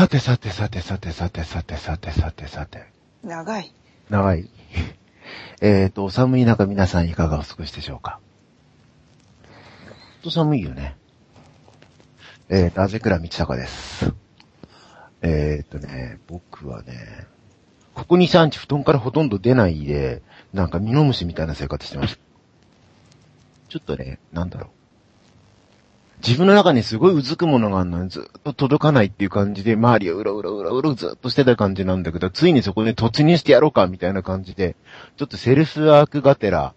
さてさてさてさてさてさてさてさてさて。長い。長い。えっと、お寒い中皆さんいかがお過ごしでしょうか？ほんと寒いよね。えーと、あぜくらみちたかです。えーとね、僕はね、ここ2、3日布団からほとんど出ないで、なんかミノムシみたいな生活してました。ちょっとね、なんだろう。自分の中にすごいうずくものがあるのにずっと届かないっていう感じで、周りをうろうろうろうろずっとしてた感じなんだけど、ついにそこに突入してやろうかみたいな感じで、ちょっとセルフワークがてら、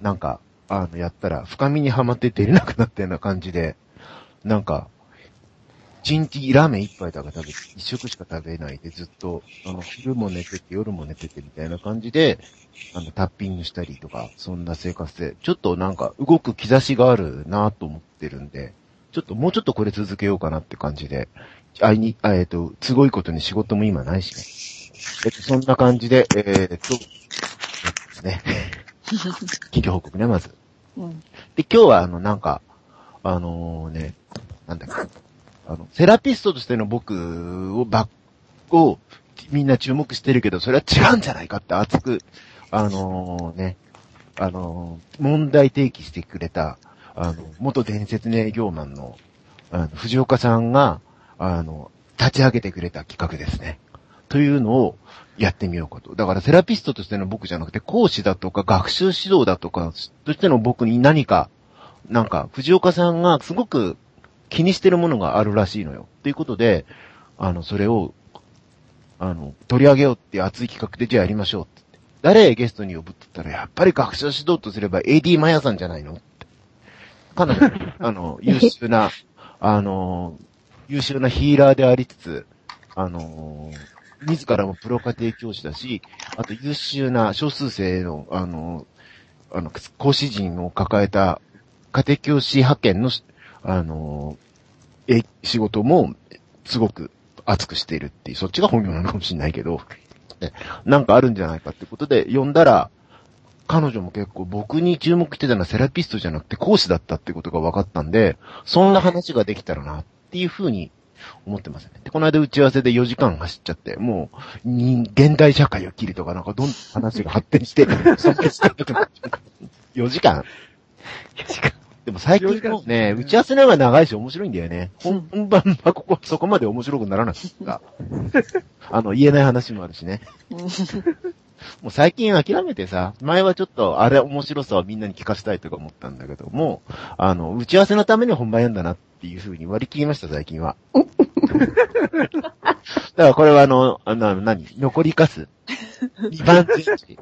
なんか、あの、やったら、深みにはまって出れなくなったような感じで、なんか、一日ラーメン一杯だけ食べて、一食しか食べないでずっと、あの、昼も寝てて、夜も寝ててみたいな感じで、あの、タッピングしたりとか、そんな生活で、ちょっとなんか動く兆しがあるなと思ってるんで、ちょっともうちょっとこれ続けようかなって感じで、あいに、あえっ、と、すごいことに仕事も今ないしね。えっと、そんな感じで、えーっと、ですね。企業報告ね、まず。うん。で、今日はあの、なんか、あのね、なんだっけ、あの、セラピストとしての僕を、ば、を、みんな注目してるけど、それは違うんじゃないかって熱く、あのね、あの問題提起してくれた、あの、元伝説の営業マンの、あの、藤岡さんが、あの、立ち上げてくれた企画ですね。というのをやってみようかと。だからセラピストとしての僕じゃなくて、講師だとか学習指導だとか、としての僕に何か、なんか、藤岡さんがすごく気にしてるものがあるらしいのよ。ということで、あの、それを、あの、取り上げようって熱い企画でじゃあやりましょう。誰ゲストに呼ぶって言ったら、やっぱり学習指導とすれば AD マヤさんじゃないのって。彼女、あの、優秀な、あの、優秀なヒーラーでありつつ、あの、自らもプロ家庭教師だし、あと優秀な少数生の、あの、あの、講師陣を抱えた家庭教師派遣の、あの、え、仕事も、すごく熱くしているっていう、そっちが本業なのかもしれないけど、ねなんかあるんじゃないかってことで、呼んだら、彼女も結構僕に注目してたのはセラピストじゃなくて講師だったってことが分かったんで、そんな話ができたらなっていうふうに思ってますね。で、この間打ち合わせで4時間走っちゃって、もう、人現代社会を切りとかなんかどんどん話が発展して、そんな時間なくなっちゃう4時間でも最近もね、打ち合わせの方が長いし面白いんだよね。本本番はここ、そこまで面白くならなかった。あの、言えない話もあるしね。もう最近諦めてさ、前はちょっとあれ面白さをみんなに聞かせたいとか思ったんだけども、あの、打ち合わせのために本番やんだなっていう風に割り切りました、最近は。だからこれはあの、あの、何？残りかす。2番チ？ェンジ。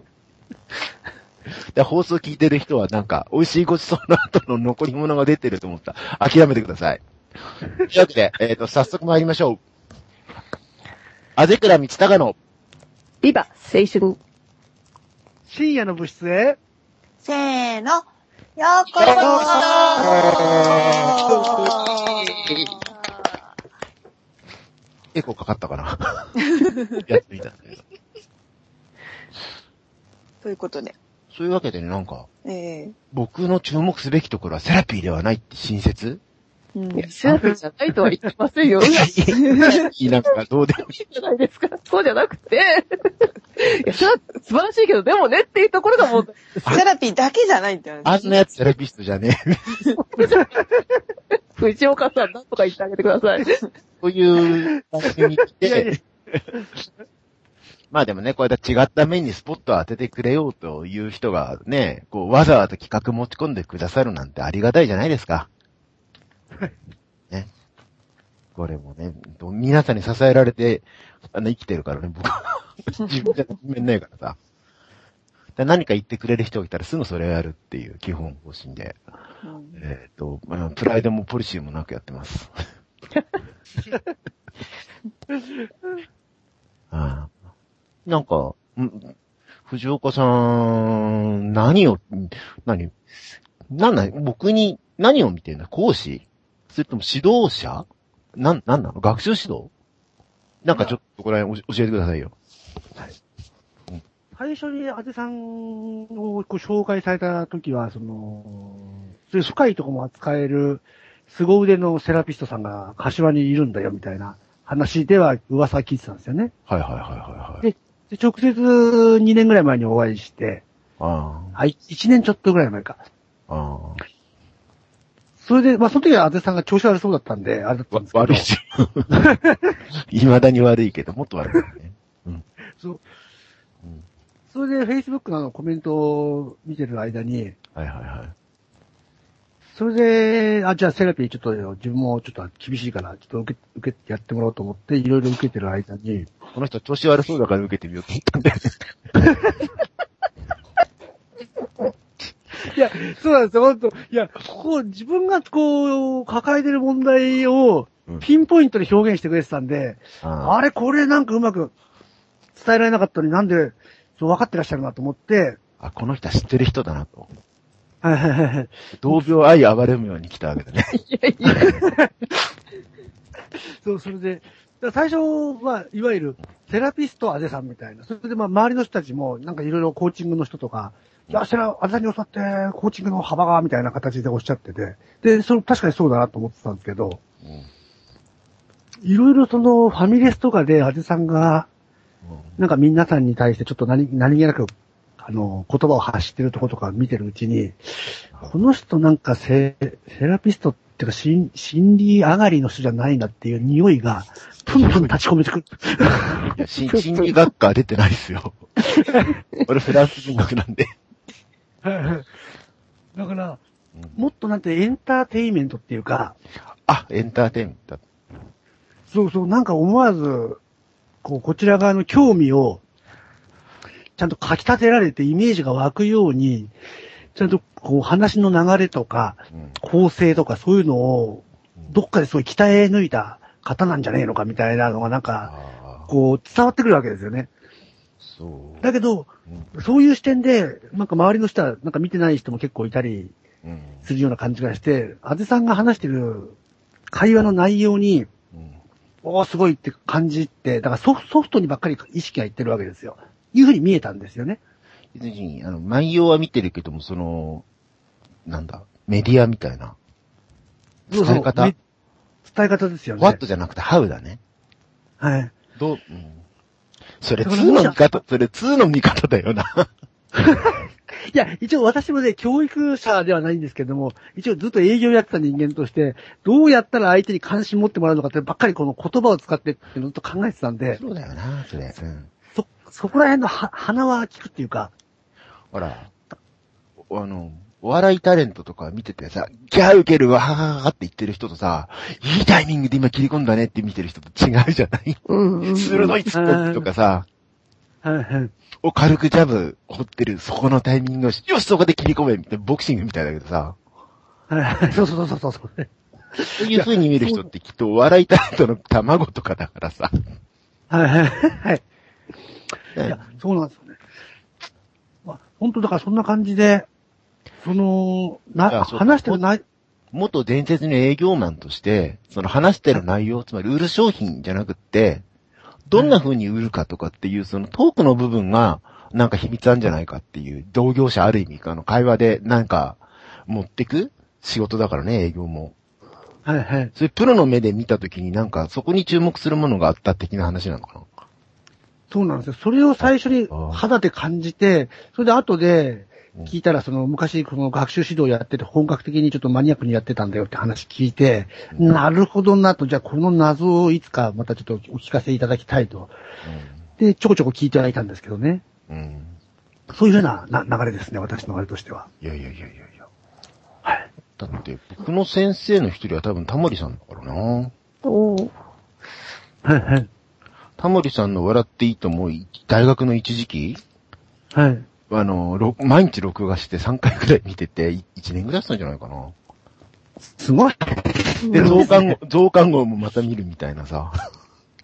で放送聞いてる人はなんか、美味しいごちそうの後の残り物が出てると思った、諦めてください。というわけで、えっ、と、早速参りましょう。あぜくらみちたかの、ビバ青春。深夜の部室へ、せーの。ようこそエコーかかったかな？やってみたんだけど。ということで、そういうわけでね、なんか、え僕の注目すべきところはセラピーではないって親切えうんいや、セラピーじゃないとは言ってませんよ。いいなんかどうでもいい。じゃないですか。そうじゃなくて、いや、それは素晴らしいけど、でもねっていうところがもう、セラピーだけじゃないってあ話。んなやつセラピストじゃねえ。藤岡さんなんとか言ってあげてください。そういう番組に来いやいやて、まあでもね、こうやって違った面にスポットを当ててくれようという人がね、こうわざわざ企画持ち込んでくださるなんてありがたいじゃないですか。ね。これもね、ど皆さんに支えられて、あの、生きてるからね、僕は。自分じゃめんないからさ。で何か言ってくれる人がいたらすぐそれをやるっていう基本方針で、うんえっ、と、まあ、プライドもポリシーもなくやってます。ああなんか、ん藤岡さん、何を、何、なんな僕に何を見てるの講師？それとも指導者？なん、なんなの？学習指導？なんかちょっとこれ教えてくださいよ。最初にあてさんをこう紹介された時は、その、そういう深いところも扱える、凄腕のセラピストさんが柏にいるんだよみたいな話では噂は聞いてたんですよね。はいはいはいはいはい。でで、直接2年ぐらい前にお会いして、ああ、1年ちょっとぐらい前か。あ。あそれで、まあその時はあぜさんが調子悪そうだったんで、あれだっあ。たんですけど。わ悪いし。未だに悪いけど、もっと悪いよね。そううん。それで Facebook のあのコメントを見てる間に、はいはいはい。それで、あ、じゃあセラピーちょっと自分もちょっと厳しいから、ちょっと受け、受けてやってもらおうと思って、いろいろ受けてる間に、この人調子悪そうだから受けてみようと思ったんだよね。いや、そうなんですよ、本当いや、こう、自分がこう、抱えてる問題をうん、ピンポイントで表現してくれてたんで、ああれ、これなんかうまく伝えられなかったのになんで、そう分かってらっしゃるなと思って、あ、この人は知ってる人だなと。はいはいはいはい。同病愛暴れむように来たわけだね。いやいや。そう、それで、最初は、いわゆる、セラピストあぜさんみたいな。それで、まあ、周りの人たちも、なんかいろいろコーチングの人とか、いや、セラ、あぜさんに教わって、コーチングの幅が、みたいな形でおっしゃってて、で、それ確かにそうだなと思ってたんですけど、いろいろその、ファミレスとかであぜさんが、なんか皆さんに対してちょっと何、何気なく、あの、言葉を発してるところとか見てるうちに、この人なんかセ、セラピストっていうか、心心理上がりの人じゃないなっていう匂いが、プンプン立ち込めてくる。心理学科出てないですよ。俺フランス人学なんで。だから、うんもっとなんてエンターテインメントっていうか、あ、エンターテインメント。そうそう、なんか思わず、こう、こちら側の興味を、ちゃんと書き立てられてイメージが湧くように、ちゃんとこう話の流れとか、うん構成とかそういうのを、どっかですごい鍛え抜いた方なんじゃねえのかみたいなのがなんか、こう伝わってくるわけですよね。そう。だけど、うんそういう視点で、なんか周りの人はなんか見てない人も結構いたりうんするような感じがして、あぜさんが話してる会話の内容に、うんおーすごいって感じって、だからソフソフトにばっかり意識がいってるわけですよ。いうふうに見えたんですよね。別に、あの、内容は見てるけども、その、なんだ、メディアみたいな。伝え方？め伝え方ですよね。what じゃなくて how だね。はい。どう、うん。それだから2の見方、それ2の見方だよな。いや、一応私もね、教育者ではないんですけども、一応ずっと営業やってた人間として、どうやったら相手に関心持ってもらうのかってばっかりこの言葉を使ってってずっと考えてたんで、そうだよな、それ。うん。そ、そこら辺のは鼻は聞くっていうか、ほら、あの、お笑いタレントとか見ててさ、ギャーウケるわはははって言ってる人とさ、いいタイミングで今切り込んだねって見てる人と違うじゃない？うんうん。鋭いツッコミとかさ、はいはい。を軽くジャブ掘ってるそこのタイミングをし、よしそこで切り込めみたいな、ボクシングみたいだけどさ、はいはい。そうそうそうそうそう。そういう風に見る人ってきっとお笑いタレントの卵とかだからさ。はいはいはい。いや、そうなんですよね。まあ、本当だからそんな感じで、その、な、話してるない、元伝説の営業マンとして、その話してる内容、つまり売る商品じゃなくって、どんな風に売るかとかっていう、そのトークの部分が、なんか秘密あるんじゃないかっていう、同業者ある意味、あの、会話でなんか、持ってく仕事だからね、営業も。はいはい。それプロの目で見たときになんか、そこに注目するものがあった的な話なのかな？そうなんですよ。それを最初にあ肌で感じて、それで後でうん聞いたら、その昔この学習指導やってて本格的にちょっとマニアックにやってたんだよって話聞いて、うんなるほどなと、じゃあこの謎をいつかまたちょっとお聞かせいただきたいと。で、ちょこちょこ聞いてはいたんですけどね。うん。うん。そういうふうなな流れですね、私のあれとしては。いやいやいやいやいや。はい。だって、僕の先生の一人は多分タモリさんだからな。おーはいはい。タモリさんの笑っていいと思う大学の一時期？はい。あの、ろ毎日録画して3回くらい見てて、1年ぐらいしたんじゃないかな。すごい。で、増刊号、増刊号もまた見るみたいなさ、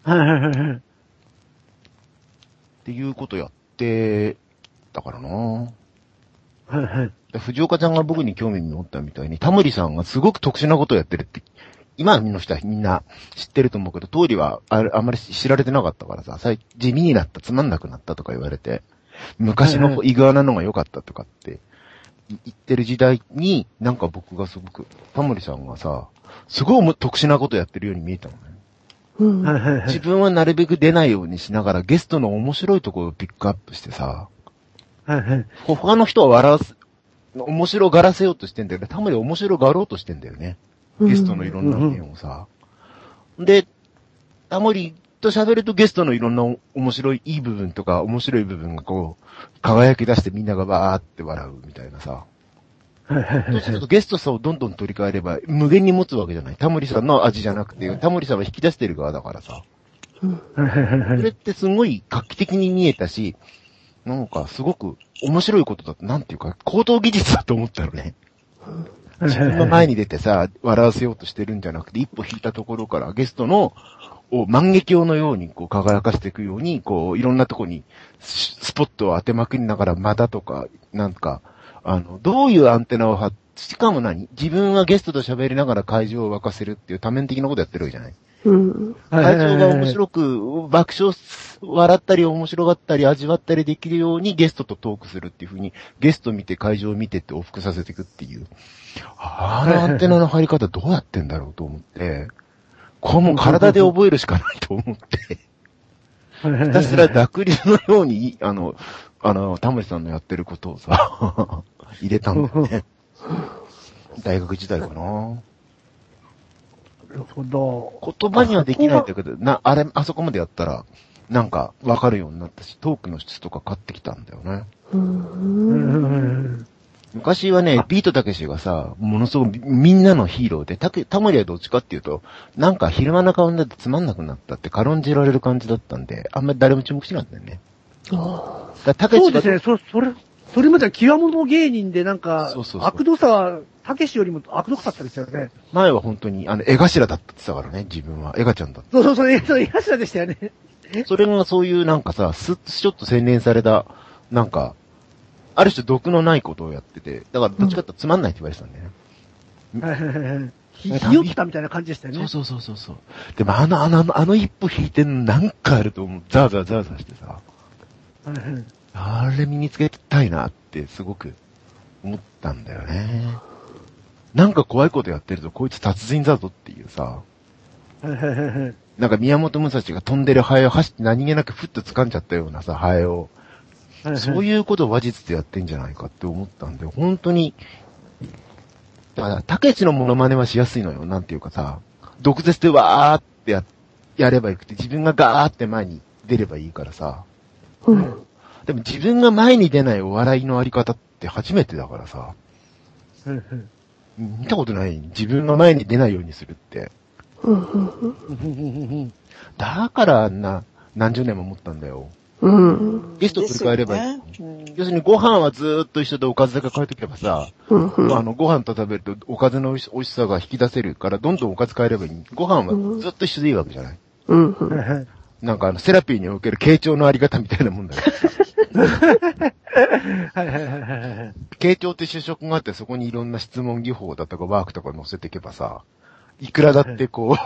はいはいはいはい。っていうことやって、たからな。はいはい。で藤岡ちゃんが僕に興味持ったみたいに、タモリさんがすごく特殊なことをやってるって、今の人はみんな知ってると思うけど、当時はあれあんまり知られてなかったからさ、最地味になった、つまんなくなったとか言われて、昔のイグアナのが良かったとかってい言ってる時代に、なんか僕がすごく、タモリさんがさ、すごい特殊なことやってるように見えたのね。うん。はいはいはい自分はなるべく出ないようにしながらゲストの面白いところをピックアップしてさ、はいはい。他の人は笑わす、面白がらせようとしてんだよね。たまに面白がろうとしてんだよね。ゲストのいろんな意見をさ。で、タモリと喋るとゲストのいろんな面白いいい部分とか面白い部分がこう、輝き出してみんながバーって笑うみたいなさ。うするとゲストさんをどんどん取り替えれば無限に持つわけじゃない。タモリさんの味じゃなくて、タモリさんは引き出してる側だからさ。それってすごい画期的に見えたし、なんかすごく面白いことだと、なんていうか、高等技術だと思ったのね。自分の前に出てさ、笑わせようとしてるんじゃなくて、一歩引いたところからゲストの、を万華鏡のようにこう輝かしていくように、こう、いろんなとこにススポットを当てまくりながら、またとか、なんか、あの、どういうアンテナを張っしかも何？自分はゲストと喋りながら会場を沸かせるっていう多面的なことやってるわけじゃない？うん。会場が面白く、爆笑す、笑ったり面白がったり味わったりできるようにゲストとトークするっていう風に、ゲスト見て会場を見てって往復させていくっていう。あのアンテナの張り方どうやってんだろうと思って、これもう体で覚えるしかないと思って、ひたすら濁流のように、あの、あの、タモリさんのやってることをさ、入れたんだよね。大学時代かな。なるほど。言葉にはできないんだけど、な、あれ、あそこまでやったら、なんか、わかるようになったし、トークの質とか買ってきたんだよね。うん。昔はね、ビートたけしがさ、ものすごくみんなのヒーローで、たけ、タモリはどっちかっていうと、なんか昼間の顔になってつまんなくなったって軽んじられる感じだったんで、あんまり誰も注目しなかったよね。だからたけしがそうですね、そ、それ、それまでは極物芸人でなんかそうそう、そう悪どさは、たけしよりも悪どかったですよね。前は本当に、あの、絵頭だったって言ってたからね、自分は。絵がちゃんだった。そうそうそう、えそう、いらっしゃでしたよね。それがそういうなんかさ、すっとちょっと洗練された、なんか、ある種毒のないことをやってて、だからどっちかってつまんないって言われてたんだよね。ひひよったみたいな感じでしたよね。そうそうそうそう。でもあの、あの、あのあの一歩引いてなんかあると思う。ザーザーザーザーしてさ、あれ身につけたいなってすごく思ったんだよね。なんか怖いことやってるとこいつ達人だぞっていうさ。なんか宮本武蔵が飛んでるハエを走って何気なくふっと掴んじゃったようなさ、ハエを。そうう。いうことを話術でやってんじゃないかって思ったんで、本当に、だから、たけしのモノマネはしやすいのよ。なんていうかさ、毒舌でわーってや、やればよくて、自分がガーって前に出ればいいからさ。うん。でも自分が前に出ないお笑いのあり方って初めてだからさ。はいはい見たことない。自分が前に出ないようにするって。うん。だからあんな、何十年も思ったんだよ。うん。ゲスト取り替えればいい。ねうん要するにご飯はずーっと一緒でおかずだけ変えとけばさ、うん。あの、ご飯と食べるとおかずの美味しさが引き出せるから、どんどんおかず変えればいい。ご飯はずっと一緒でいいわけじゃない？うん。はいはいなんかあの、セラピーにおける傾聴のあり方みたいなもんだよ。はいはいはいはいはい。傾聴って就職があって、そこにいろんな質問技法だとかワークとか載せていけばさ、いくらだってこ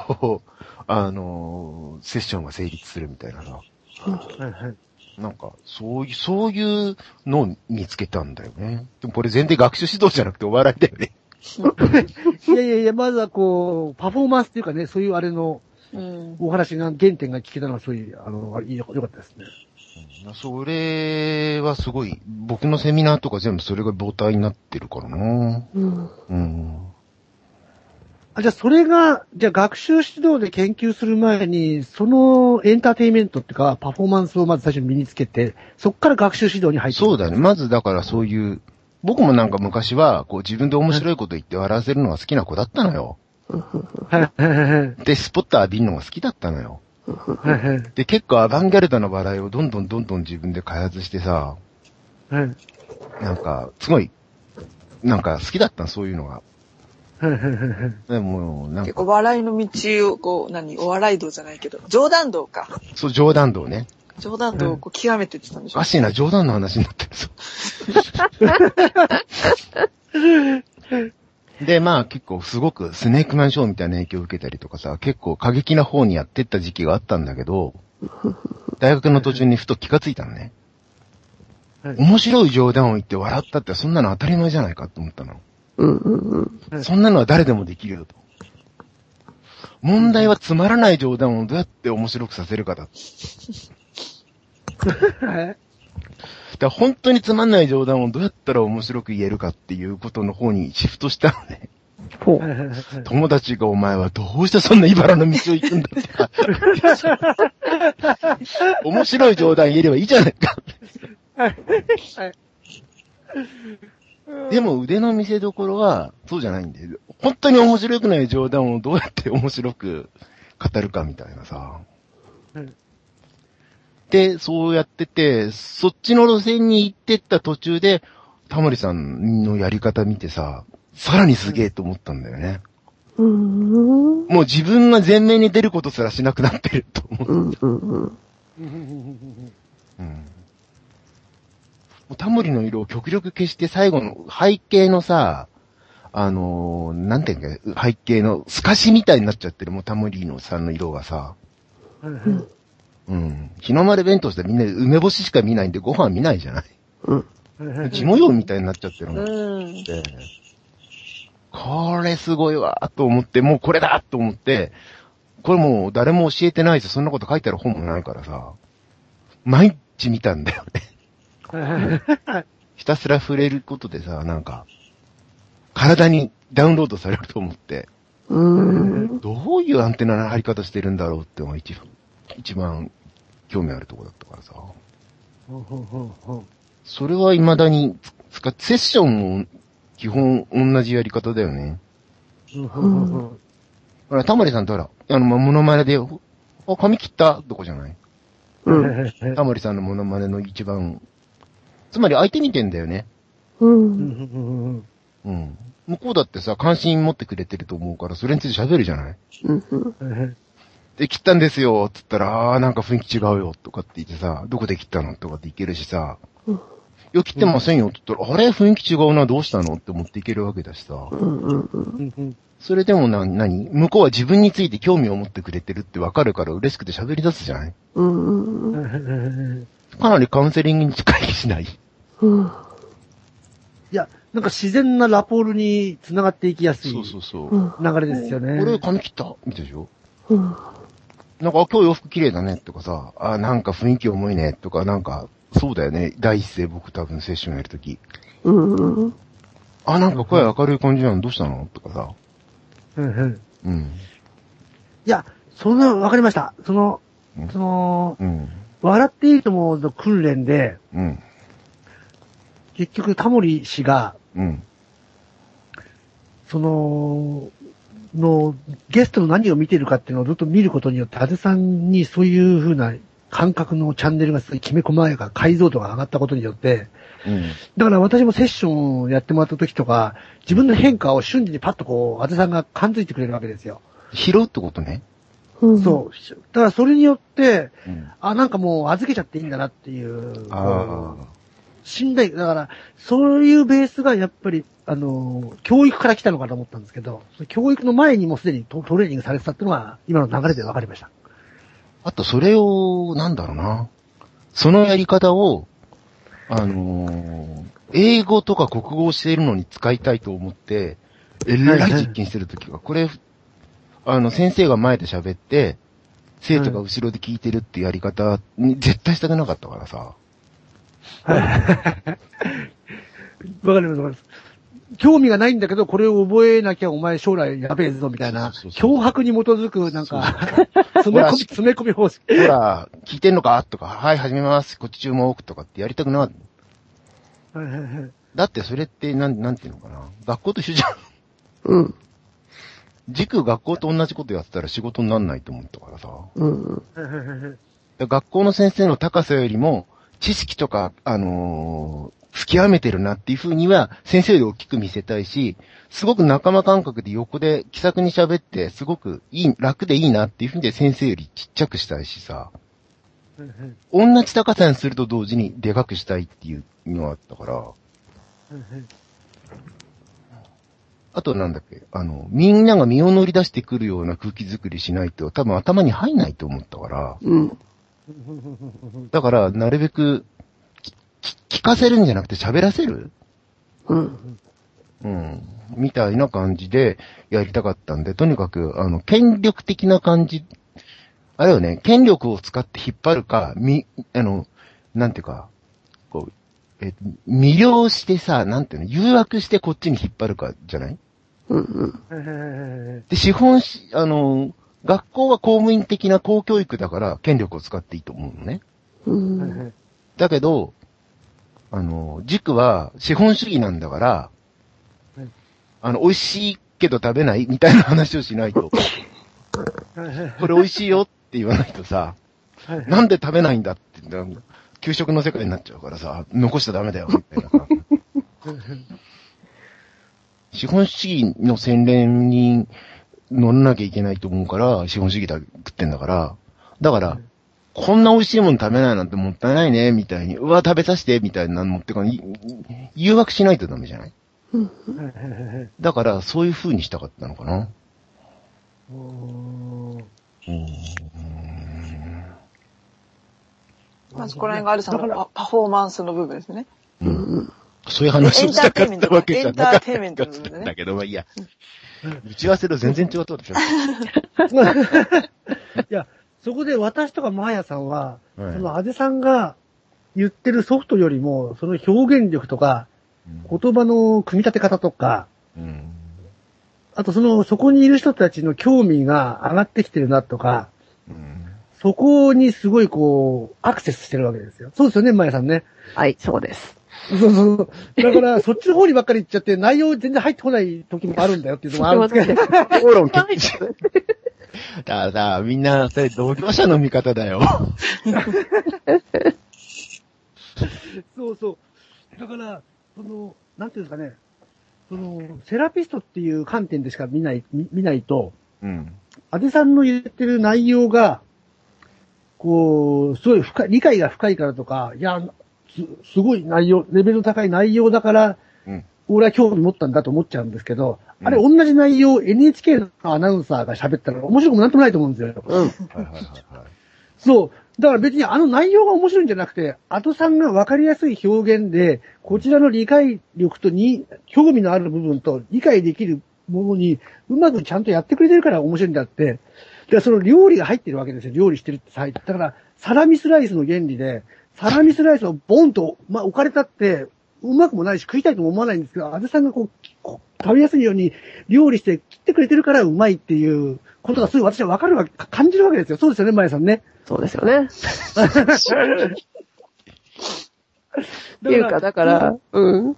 う、あのーセッションが成立するみたいなさ。はいはいなんか、そういう、そういうのを見つけたんだよね。でもこれ全然学習指導じゃなくてお笑いだよね。いやいやいや、まずはこう、パフォーマンスっていうかね、そういうあれのうん。お話が、原点が聞けたのは、そういう、あの、いいよよかったですね。それはすごい、僕のセミナーとか全部それが母体になってるからなうん。うん。あ、じゃあそれが、じゃあ学習指導で研究する前に、そのエンターテインメントっていうか、パフォーマンスをまず最初に身につけて、そこから学習指導に入ってそうだね。まずだからそういう、僕もなんか昔は、こう自分で面白いこと言って笑わせるのが好きな子だったのよ。はいはいはいで、スポット浴びるのが好きだったのよ。はいはいで、結構アバンギャルドな笑いをどんどんどんどん自分で開発してさ、はいなんか、すごい、なんか好きだったの、そういうのが。でも、なんか、結構笑いの道を、こう、何、お笑い道じゃないけど、冗談道か。そう、冗談道ね。冗談道をこう極めてってたんでしょおか。しいな、冗談の話になってるぞ。で、まあ結構すごくスネークマンショーみたいな影響を受けたりとかさ、結構過激な方にやってった時期があったんだけど、大学の途中にふと気がついたのね。はい面白い冗談を言って笑ったってそんなの当たり前じゃないかって思ったの。うん。うん。そんなのは誰でもできるよと。問題はつまらない冗談をどうやって面白くさせるかだ。はい。だ本当につまんない冗談をどうやったら面白く言えるかっていうことの方にシフトしたのね。友達がお前はどうしてそんな茨の道を行くんだってか。面白い冗談言えればいいじゃないか。でも腕の見せ所は、そうじゃないんで、本当に面白くない冗談をどうやって面白く語るかみたいなさ。うんで、そうやってて、そっちの路線に行ってった途中で、タモリさんのやり方見てさ、さらにすげえと思ったんだよね。うーん。もう自分が前面に出ることすらしなくなってると思う。うんうんうん。うん。タモリの色を極力消して最後の背景のさ、あのーなんていうんか、背景の透かしみたいになっちゃってる、もうタモリのさんの色がさ。うん。日の丸弁当してみんな梅干ししか見ないんでご飯見ないじゃない？うん。地模様みたいになっちゃってるもん。うん。でこれすごいわ、と思って、もうこれだと思って、これもう誰も教えてないし、そんなこと書いてある本もないからさ、毎日見たんだよね。ひたすら触れることでさ、なんか、体にダウンロードされると思って、うん。どういうアンテナの張り方してるんだろうってのが一番、一番興味あるところだったからさ。それは未だに使っセッションも基本同じやり方だよね。ほら、タモリさんってほら、あの、まモノマネで、あ、髪切ったとこじゃない？うん。タモリさんのモノマネの一番、つまり相手見てんだよね。うん。うん。向こうだってさ、関心持ってくれてると思うから、それについて喋るじゃない？うん。で、切ったんですよ、つったら、あーなんか雰囲気違うよ、とかって言ってさ、どこで切ったのとかっていけるしさ、うんいや、切ってませんよ、って言ったら、あれ？雰囲気違うな、どうしたの？って思っていけるわけだしさ。うん。うん。それでもな、なに向こうは自分について興味を持ってくれてるってわかるから嬉しくて喋り出すじゃない？うん。かなりカウンセリングに近いしない？うん。いや、なんか自然なラポールに繋がっていきやすいそうそうそう。うん。流れですよね。俺髪切ったみたいでしょ？うん。なんか、あ今日洋服綺麗だねとかさ、あ、なんか雰囲気重いねとか、なんか、そうだよね。第一声僕多分セッションやるとき。うん。あ、なんか声明るい感じなの？どうしたの？とかさ。うんうんうん。いや、そんな、わかりました。そのうん、その、うん。笑っていいともの訓練で、うん。結局タモリ氏が、うん。その、の、ゲストの何を見てるかっていうのをずっと見ることによって、あぜさんにそういう風な感覚のチャンネルがすごいきめ細やか、解像度が上がったことによって、うん。だから私もセッションをやってもらった時とか、自分の変化を瞬時にパッとこう、あぜさんが感づいてくれるわけですよ。拾うってことね。うん。そう。だからそれによって、うん。あ、なんかもう預けちゃっていいんだなっていう、あ信頼、だから、そういうベースがやっぱり、あの、教育から来たのかと思ったんですけど、教育の前にもうすでにトトレーニングされてたっていうのが、今の流れで分かりました。あ。あと、それを、なんだろうな。そのやり方を、あのー英語とか国語をしているのに使いたいと思って、えらい実験してるときは、これ、あの、先生が前で喋って、生徒が後ろで聞いてるってやり方に絶対したくなかったからさ。わかります、わかります。興味がないんだけど、これを覚えなきゃお前将来やべえぞみたいな脅迫に基づく、なんか、詰め込み、詰め込み方式。ほら、聞いてんのか？とか、はい、始めます。こっち注目とかってやりたくなかった。はいはいはいだってそれって、なん、なんていうのかな？学校と一緒じゃん。うん。塾学校と同じことやってたら仕事になんないと思ったからさ。うん。はいはいはいはいで学校の先生の高さよりも、知識とか、あのー、突き上めてるなっていう風には、先生より大きく見せたいし、すごく仲間感覚で横で気さくに喋って、すごくいい、楽でいいなっていう風にで先生よりちっちゃくしたいしさ、同じ高さにすると同時にでかくしたいっていうのがあったから、あとなんだっけ、あの、みんなが身を乗り出してくるような空気作りしないと多分頭に入んないと思ったから、うん。だから、なるべく、聞かせるんじゃなくて喋らせる？うん。うん。みたいな感じでやりたかったんで、とにかく、あの、権力的な感じ、あれよね、権力を使って引っ張るか、み、あの、なんていうか、こう、え魅了してさ、なんていうの、誘惑してこっちに引っ張るか、じゃない？うんうん。へで、資本し、あの、学校は公務員的な公教育だから、権力を使っていいと思うのね。うん。ーだけど、あの、塾は資本主義なんだからはい、あの、美味しいけど食べないみたいな話をしないと、これ美味しいよって言わないとさ、はい。なんで食べないんだって、給食の世界になっちゃうからさ、残しちゃダメだよ、みたいなさ。資本主義の洗練に乗らなきゃいけないと思うから、資本主義だ食ってんだから、だから、こんな美味しいもの食べないなんてもったいないね、みたいに、うわ、食べさせて、みたいなの持ってかい。誘惑しないとダメじゃない？だから、そういう風にしたかったのかな。うんまあそこら辺があるさんのパパフォーマンスの部分ですね。うん。そういう話をしたかったわけじゃなかったエンターテインメント。の部分ねだけど、まあいいや。打ち合わせと全然違ったでしょ。いや、そこで私とかマーヤさんは、はいそのアデさんが言ってるソフトよりも、その表現力とか、言葉の組み立て方とか、うんあとその、そこにいる人たちの興味が上がってきてるなとか、うんそこにすごいこう、アクセスしてるわけですよ。そうですよね、マーヤさんね。はい、そうです。そうそうそう。だから、そっちの方にばっかり行っちゃって、内容全然入ってこない時もあるんだよっていうのもあるんですけど。討論だからさ、みんな、それ同業者の味方だよ。そうそう。だから、その、なんていうんですかね、その、セラピストっていう観点でしか見ない、見見ないと、うん。アデさんの言ってる内容が、こう、すごい深い、理解が深いからとか、いや、す、すごい内容、レベルの高い内容だから、うん。俺は興味持ったんだと思っちゃうんですけど、うんあれ同じ内容、NHK のアナウンサーが喋ったら面白くもなんともないと思うんですよ。うん。はいはいはいはい。そう。だから別にあの内容が面白いんじゃなくて、アドさんが分かりやすい表現で、こちらの理解力とに、興味のある部分と理解できるものに、うまくちゃんとやってくれてるから面白いんだって。だからその料理が入ってるわけですよ。料理してるってさ。だから、サラミスライスの原理で、サラミスライスをボンと、まあ、置かれたって、うまくもないし食いたいとも思わないんですけど、アドさんがこう、こう食べやすいように料理して切ってくれてるからうまいっていうことがすぐ私は分かるわけ、感じるわけですよ。そうですよね、まやさんね。そうですよね。っていうか、だから、うん。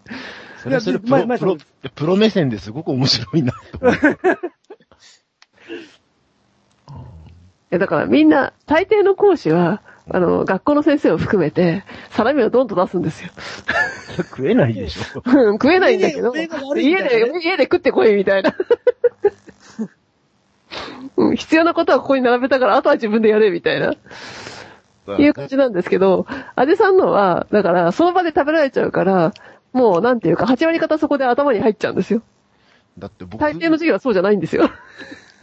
それはそれプロ、プロプロ目線ですごく面白いなと思って。え、だからみんな、大抵の講師は、あの、学校の先生を含めて、サラミをドンと出すんですよ。食えないでしょ。うん食えないんだけど、家みたいなねで、家で食ってこいみたいな。うん必要なことはここに並べたから、あとは自分でやれみたいな。いう感じなんですけど、アデさんのは、だから、その場で食べられちゃうから、もう、なんていうか、8割方そこで頭に入っちゃうんですよ。だって僕、大抵の授業はそうじゃないんですよ。い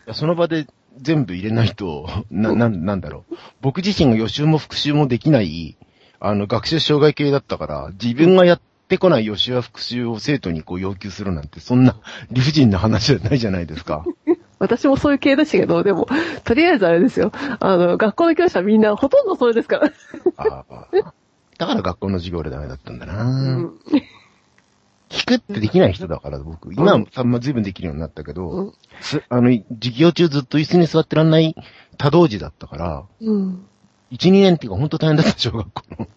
やその場で全部入れないと、な、なん、なんだろう。僕自身が予習も復習もできない、あの、学習障害系だったから、自分がやってこない予習や復習を生徒にこう要求するなんて、そんな理不尽な話じゃないじゃないですか。私もそういう系でしたけど、でも、とりあえずあれですよ。あの、学校の教師はみんなほとんどそれですから。ああだから学校の授業でダメだったんだな、うん。聞くってできない人だから、僕。今はさんま随分できるようになったけど、うんすあの、授業中ずっと椅子に座ってらんない多動児だったから、うん。1、2年っていうか本当大変だった、小学校の。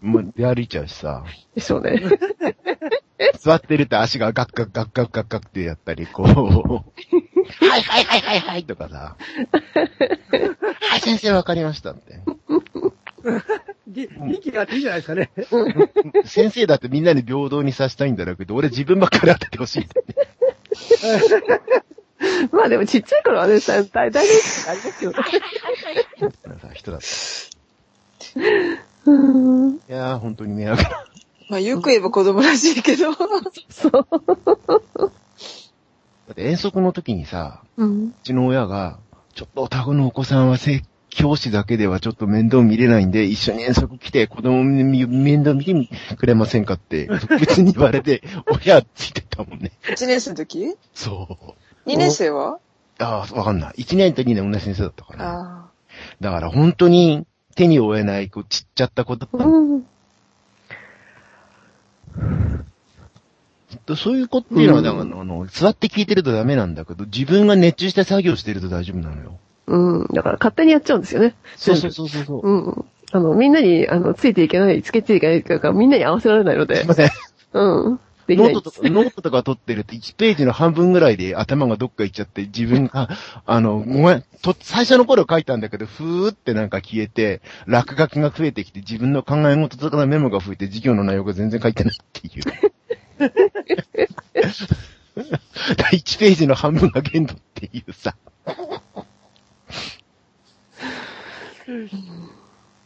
まあ、出歩いちゃうしさ、でしょうね。座ってるって足がガッガッガッガッガッガッってやったり、こう、はいはいはいはいはいとかさ、はい先生わかりましたって。ぎ息があっていいじゃないですかね。先生だってみんなに平等にさせたいんだろうけど、俺自分ばっかり当ててほしい。まあでもちっちゃい頃はね、大大体ありますよね。なんかさ人だった。うんいやー、本当に迷惑だ。まあ、よく言えば子供らしいけど。そう。だって遠足の時にさ、うん。うちの親が、ちょっとお宅のお子さんは積教師だけではちょっと面倒見れないんで、一緒に遠足来て子供に面倒見てくれませんかって、特別に言われて、親ついてたもんね。1年生の時？そう。?2 年生は？ああ、わかんない。1年と2年同じ先生だったから、だから本当に手に負えない、こう、ちっちゃった子だったのうん。そういう子っていうのは、うんあの、座って聞いてるとダメなんだけど、自分が熱中して作業してると大丈夫なのよ。うん。だから勝手にやっちゃうんですよね。そうそうそうそう。ううん。あの、みんなに、あの、ついていけない、つけていけないというか、みんなに合わせられないのですいません。うん。できないノートとか、ノートとか取ってると1ページの半分ぐらいで頭がどっか行っちゃって、自分が、あの、ごめん、と、最初の頃書いたんだけど、ふーってなんか消えて、落書きが増えてきて、自分の考え事とかのメモが増えて、授業の内容が全然書いてないっていう。1ページの半分が限度っていうさ。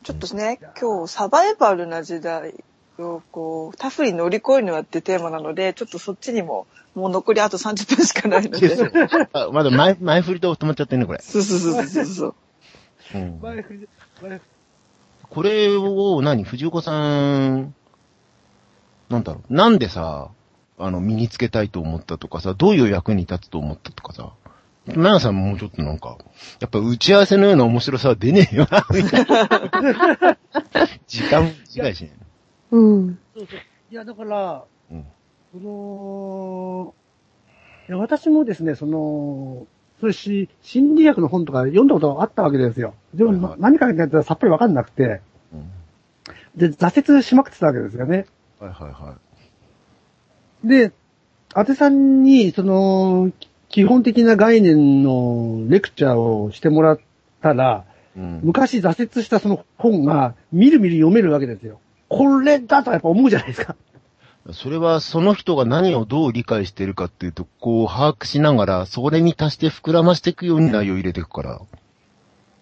ちょっとね、今日サバイバルな時代をこう、タフに乗り越えるのはってテーマなので、ちょっとそっちにも、もう残りあと30分しかないので。あまだ前、前振りと止まっちゃってんね、これ。そうそうそうそうそう。うん前振り前振これを何、藤岡さん、なんだろう、なんでさ、あの、身につけたいと思ったとかさ、どういう役に立つと思ったとかさ、マヤさんももうちょっとなんか、やっぱ打ち合わせのような面白さは出ねえよな、みたいな。時間違いしねうん。そうそう。いや、だから、うんその、いや、私もですね、その、そうし、心理学の本とか読んだことあったわけですよ。でも、はいはい何かやったらさっぱりわかんなくて、うんで、挫折しまくってたわけですよね。はいはいはで、当てさんに、その、基本的な概念のレクチャーをしてもらったら、い。うん。昔挫折したその本が、みるみる読めるわけですよ。これだとやっぱ思うじゃないですか。それはその人が何をどう理解してるかっていうと、こう把握しながら、それに足して膨らましていくように内容を入れていくから。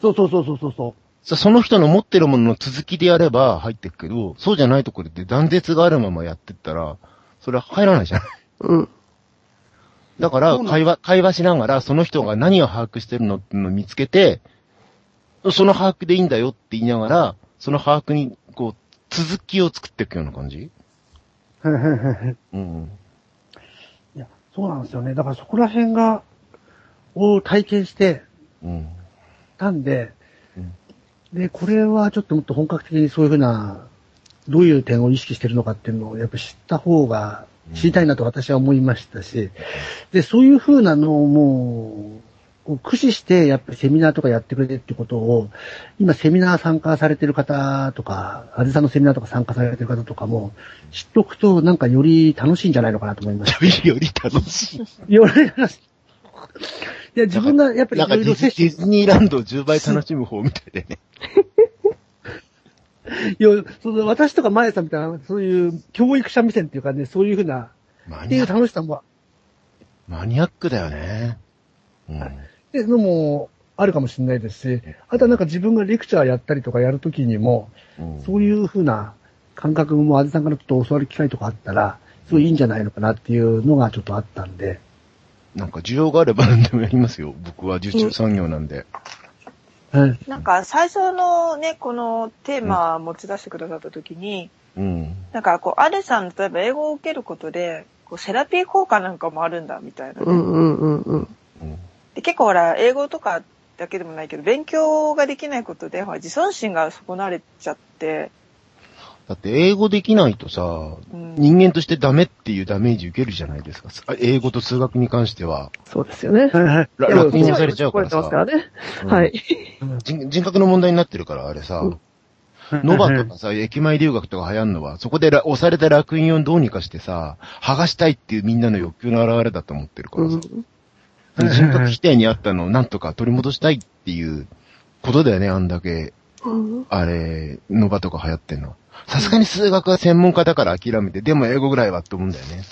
そうそうそうそうそうそう。さその人の持ってるものの続きでやれば入っていくけど、そうじゃないところで断絶があるままやってったら、それは入らないじゃん。うん。だから会話、会話しながら、その人が何を把握してるのってのを見つけて、その把握でいいんだよって言いながら、その把握に、こう、続きを作っていくような感じ？うん。いや、そうなんですよね。だからそこら辺が、を体験してうん。たんで、うんで、これはちょっともっと本格的にそういうふうな、どういう点を意識してるのかっていうのをやっぱ知った方が、知りたいなと私は思いましたし、で、そういうふうなのをもう、こう駆使して、やっぱりセミナーとかやってくれてってことを、今セミナー参加されてる方とか、あずさんのセミナーとか参加されてる方とかも、知っておくとなんかより楽しいんじゃないのかなと思いました。より楽しい。より楽しい。いや、自分がやっぱりいろいろ摂取ディズニーランドを10倍楽しむ方みたいでね。いや、その私とかマヤさんみたいな、そういう教育者目線っていうかね、そういうふうな、っていう楽しさも、マニアックだよね。うん。っていうのもあるかもしれないですし、あとはなんか自分がレクチャーやったりとかやるときにも、うんそういうふうな感覚もあずさんからちょっと教わる機会とかあったら、すごいいいんじゃないのかなっていうのがちょっとあったんで、なんか需要があれば何でもやりますよ。僕は受注産業なんで。はい。なんか最初のね、このテーマ持ち出してくださった時に、うん。なんかこう、アレさん、例えば英語を受けることで、こうセラピー効果なんかもあるんだみたいなね、うんうんうんうん。うんで結構ほら、英語とかだけでもないけど、勉強ができないことで、ほら、自尊心が損なわれちゃって、だって英語できないとさ、うん人間としてダメっていうダメージ受けるじゃないですか。あ英語と数学に関しては。そうですよね。はいはい。らいや楽にされちゃうからさこれてますからね。うんはい。人人格の問題になってるから、あれさ。ノバとかさ、駅前留学とか流行んのは、そこでら押された楽印をどうにかしてさ、剥がしたいっていうみんなの欲求の表れだと思ってるからさ。うん。その人格否定にあったのをなんとか取り戻したいっていうことだよね、あんだけ、うんあれ、ノバとか流行ってんの。さすがに数学は専門家だから諦めて、でも英語ぐらいはって思うんだよね。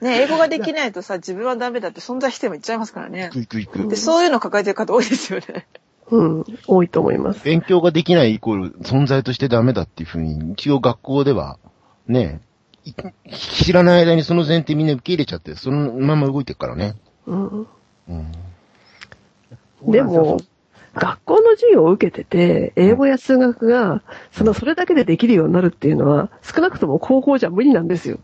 ね、英語ができないとさ、自分はダメだって存在しても言っちゃいますからね行。く行く行く。で、そういうの抱えてる方多いですよね。うん。多いと思います。勉強ができないイコール存在としてダメだっていうふうに、一応学校では、ね、い知らない間にその前提みんな受け入れちゃって、そのまま動いてるからね。うん。うん。でも、学校の授業を受けてて、英語や数学が、その、それだけでできるようになるっていうのは、少なくとも高校じゃ無理なんですよ。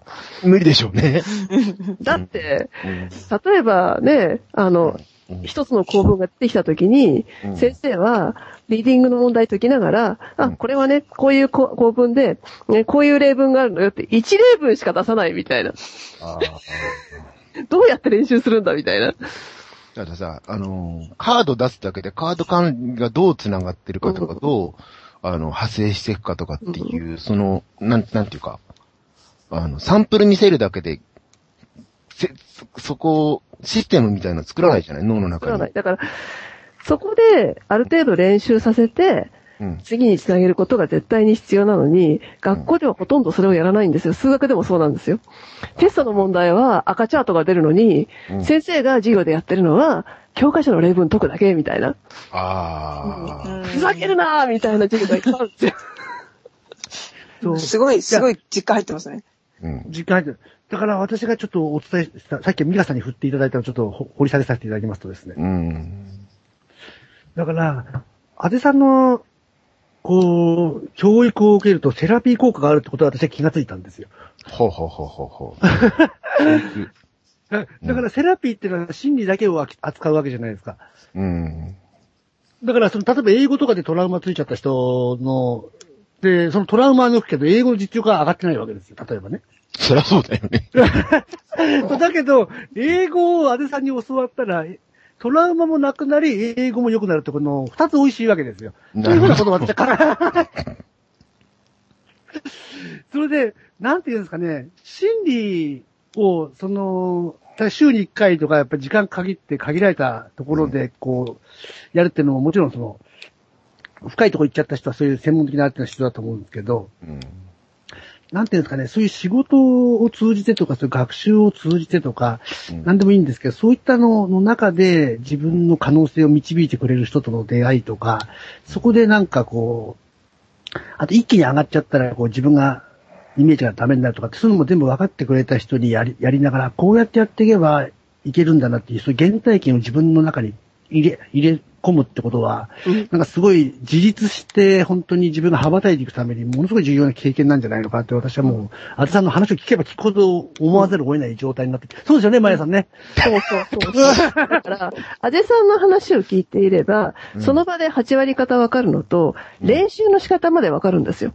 無理でしょうね。だって、うん例えばね、あの、うん一つの構文が出てきたときに、うん先生は、リーディングの問題解きながら、あ、うんこれはね、こういう構構文で、ね、こういう例文があるのよって、一例文しか出さないみたいな。どうやって練習するんだみたいな。たださ、あのーカード出すだけでカード管理がどう繋がってるかとか、うんどう、あの、派生していくかとかっていう、その、なん、なんていうか、あの、サンプル見せるだけで、せ、そ、そこを、システムみたいなの作らないじゃない脳の中に。作らない。だから、そこで、ある程度練習させて、うん。次につなげることが絶対に必要なのに、学校ではほとんどそれをやらないんですよ。数学でもそうなんですよ。テストの問題は赤チャートが出るのに、うん先生が授業でやってるのは、教科書の例文解くだけみたいな。ああ、ふざけるなーみたいな授業がいっぱいあるんですよ。そう。すごい、すごい実感入ってますね。うん。時間入ってる。だから私がちょっとお伝えした、さっきミカさんに振っていただいたのをちょっとほ掘り下げさせていただきますとですね。うん。だから、アゼさんの、こう、教育を受けるとセラピー効果があるってことは私は気がついたんですよ。ほうほうほうほうほう。だ だからセラピーっていうのは心理だけを扱うわけじゃないですか。うん。だからその、例えば英語とかでトラウマついちゃった人の、で、そのトラウマは抜くけど、英語の実力が上がってないわけですよ。例えばね。そりゃそうだよね。だけど、英語をアデさんに教わったら、トラウマもなくなり、英語も良くなるってこの二つ美味しいわけですよ。というふうなことを私は考え、それで、なんていうんですかね、心理を、その、週に一回とか、やっぱり時間限って限られたところで、こう、やるっていうのももちろんその、深いところ行っちゃった人はそういう専門的なっていうのは必要だと思うんですけど、うん。なんていうんですかね、そういう仕事を通じてとか、そういう学習を通じてとか、うん。なんでもいいんですけど、そういったのの中で自分の可能性を導いてくれる人との出会いとか、そこでなんかこう、あと一気に上がっちゃったら、こう自分が、イメージがダメになるとかって、そういうのも全部分かってくれた人にやり、やりながら、こうやってやっていけばいけるんだなっていう、そういう原体験を自分の中に入れ、入れ込むってことは、なんかすごい自立して本当に自分が羽ばたいていくためにものすごい重要な経験なんじゃないのかって私はもう、あずさんの話を聞けば聞くほど思わざるを得ない状態になってそうですよね、まやさんね。そうそうそうそう。だから、アジェさんの話を聞いていれば、うんその場で8割方わかるのと、うん練習の仕方までわかるんですよ。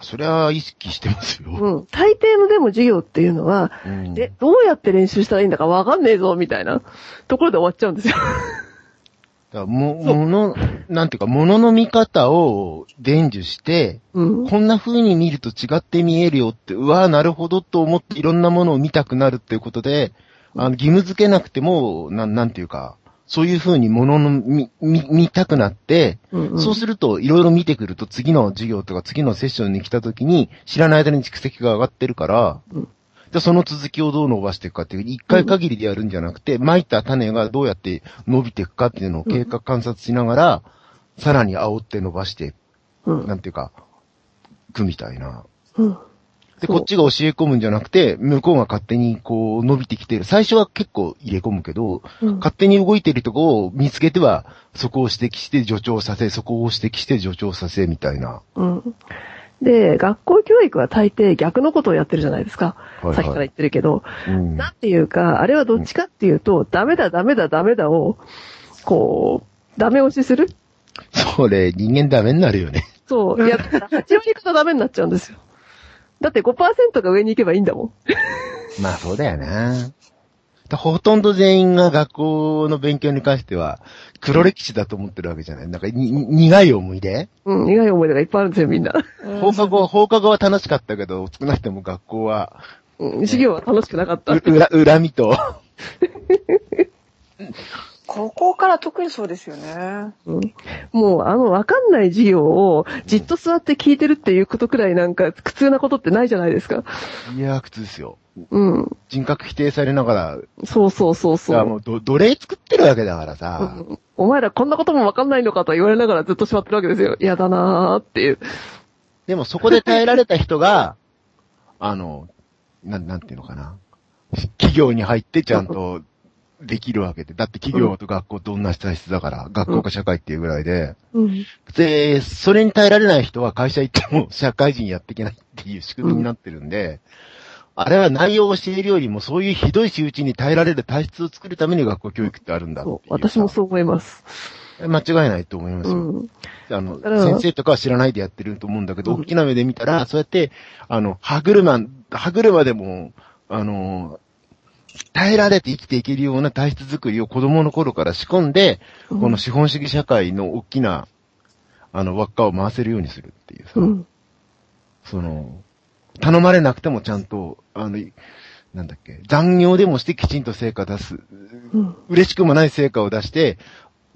それは意識してますよ。うん。大抵のでも授業っていうのは、うんえ、どうやって練習したらいいんだかわかんねえぞ、みたいなところで終わっちゃうんですよ。も、もの、なんていうか、ものの見方を伝授して、うん。こんな風に見ると違って見えるよって、うわーなるほどと思っていろんなものを見たくなるっていうことで、あの、義務付けなくても、なん、なんていうか、そういう風にものの見、見、見たくなって、うんうん。そうすると、いろいろ見てくると、次の授業とか次のセッションに来た時に、知らない間に蓄積が上がってるから、うんで、その続きをどう伸ばしていくかっていう、一回限りでやるんじゃなくて、撒いた種がどうやって伸びていくかっていうのを経過観察しながら、さらに煽って伸ばして、うんなんていうか、いくみたいな。うん。で、こっちが教え込むんじゃなくて、向こうが勝手にこう伸びてきてる。最初は結構入れ込むけど、うん勝手に動いてるとこを見つけては、そこを指摘して助長させ、そこを指摘して助長させ、みたいな。うん。で、学校教育は大抵逆のことをやってるじゃないですか。はいはいさっきから言ってるけど。うん。なんていうか、あれはどっちかっていうと、ダメだ、ダメだ、ダメだを、こう、ダメ押しするそれ、人間ダメになるよね。そう。いや、だから8割方ダメになっちゃうんですよ。だって5%が上に行けばいいんだもん。まあそうだよな。だほとんど全員が学校の勉強に関しては、黒歴史だと思ってるわけじゃない。なんかに、に苦い思い出？うん、苦い思い出がいっぱいあるんですよ、みんな。放課後、放課後は楽しかったけど、少なくても学校は、うん、授業は楽しくなかった。う、うら、恨みと、高校から特にそうですよね。うんもう、あの、わかんない授業を、じっと座って聞いてるっていうことくらいなんか、苦痛なことってないじゃないですか。いやー、苦痛ですよ。うん。人格否定されながら、そうそうそうそう。いやもうど、奴隷作ってるわけだからさ。うんお前らこんなこともわかんないのかと言われながらずっと座ってるわけですよ。嫌だなーっていう。でもそこで耐えられた人が、あの、なん、なんていうのかな。企業に入ってちゃんと、できるわけで。だって企業と学校と同じ体質だから、学校か社会っていうぐらいで。うん。で、それに耐えられない人は会社行っても社会人やっていけないっていう仕組みになってるんで、あれは内容を教えるよりもそういうひどい仕打ちに耐えられる体質を作るために学校教育ってあるんだそう。私もそう思います。間違いないと思いますよ。うん。あの、先生とかは知らないでやってると思うんだけど、うん大きな目で見たら、そうやって、あの、歯車、歯車でも、あの、耐えられて生きていけるような体質作りを子供の頃から仕込んで、うんこの資本主義社会の大きな、あの、輪っかを回せるようにするっていうさ、うん。その、頼まれなくてもちゃんと、あの、なんだっけ、残業でもしてきちんと成果出す、うん。嬉しくもない成果を出して、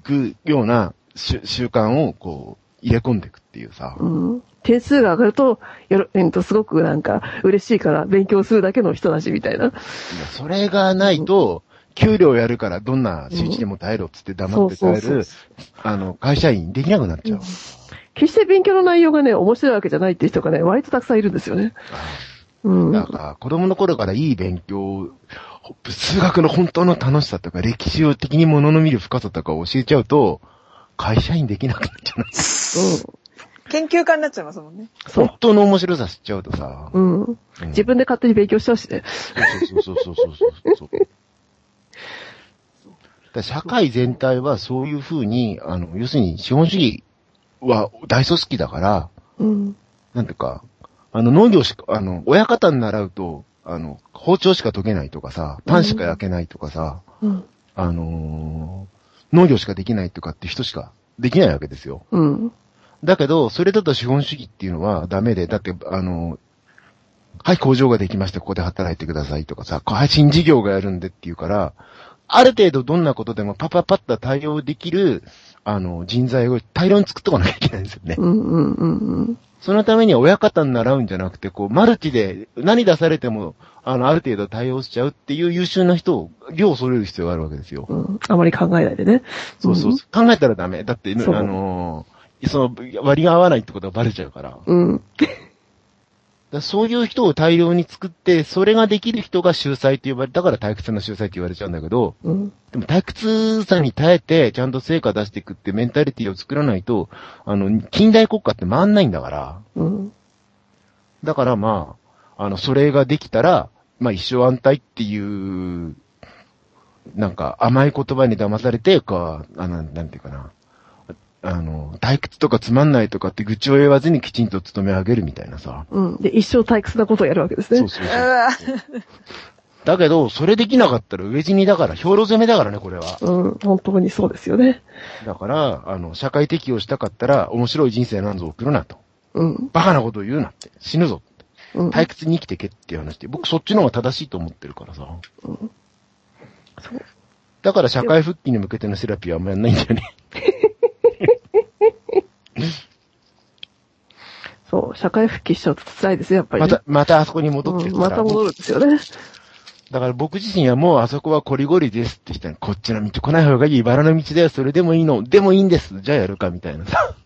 くような習習慣をこう、入れ込んでいくっていうさ。うん。点数が上がると、よろ、えっと、すごくなんか、嬉しいから勉強するだけの人だし、みたいな。いやそれがないと、給料やるからどんな仕打ちでも耐えろっつって黙って耐える、あの、会社員できなくなっちゃう。決して勉強の内容がね、面白いわけじゃないっていう人がね、割とたくさんいるんですよね。うん。だから、子供の頃からいい勉強、数学の本当の楽しさとか、歴史を的に物の見る深さとかを教えちゃうと、会社員できなくなっちゃう。うん。研究家になっちゃいますもんね。本。当の面白さ知っちゃうとさ。うん。うん自分で勝手に勉強しちゃうしね。そうそうそうそうそうそう社会全体はそういうふうに、あの、要するに資本主義は大組織だから、うん。なんていうか、あの、農業しか、あの、親方に習うと、あの、包丁しか研げないとかさ、パンしか焼けないとかさ、うん。あのー農業しかできないとかって人しかできないわけですよ。うん。だけど、それだと資本主義っていうのはダメで、だって、あの、はい、工場ができました、ここで働いてくださいとかさ、はい、新事業がやるんでっていうから、ある程度どんなことでもパパパッと対応できる、あの、人材を大量に作っとかなきゃいけないんですよね。うん。うん。うん。そのためには親方に習うんじゃなくて、こう、マルチで何出されても、あの、ある程度対応しちゃうっていう優秀な人を、量を揃える必要があるわけですよ。うん。あまり考えないでね。そうそうそう。考えたらダメ。だって、あのーその、割が合わないってことがバレちゃうから。うん。らそういう人を大量に作って、それができる人が秀才って呼ばれ、だから退屈な秀才って言われちゃうんだけど、うん。でも退屈さに耐えて、ちゃんと成果出していくってメンタリティを作らないと、あの、近代国家って回んないんだから。うん。だからまあ、あの、それができたら、まあ一生安泰っていう、なんか甘い言葉に騙されて、か、あの、なんていうかな。あの、退屈とかつまんないとかって愚痴を言わずにきちんと勤め上げるみたいなさ。うん。で、一生退屈なことをやるわけですね。そうそうそう。だけど、それできなかったら飢え死にだから、兵糧攻めだからね、これは。うん。本当にそうですよね。だから、あの、社会適応したかったら、面白い人生なんぞ送るなと。うん。バカなことを言うなって。死ぬぞ。うん。退屈に生きてけっていう話で、僕そっちの方が正しいと思ってるからさ。うんそうだから社会復帰に向けてのセラピーはあんまやんないんだよね。そう。社会復帰しちゃうと辛いですよ、やっぱり、ね。また、またあそこに戻ってるから。うんまた戻るんですよね。だから僕自身はもうあそこはコリゴリですって人に、こっちの道来ない方がいい、茨の道だよ、それでもいいの、でもいいんです、じゃあやるか、みたいなさ。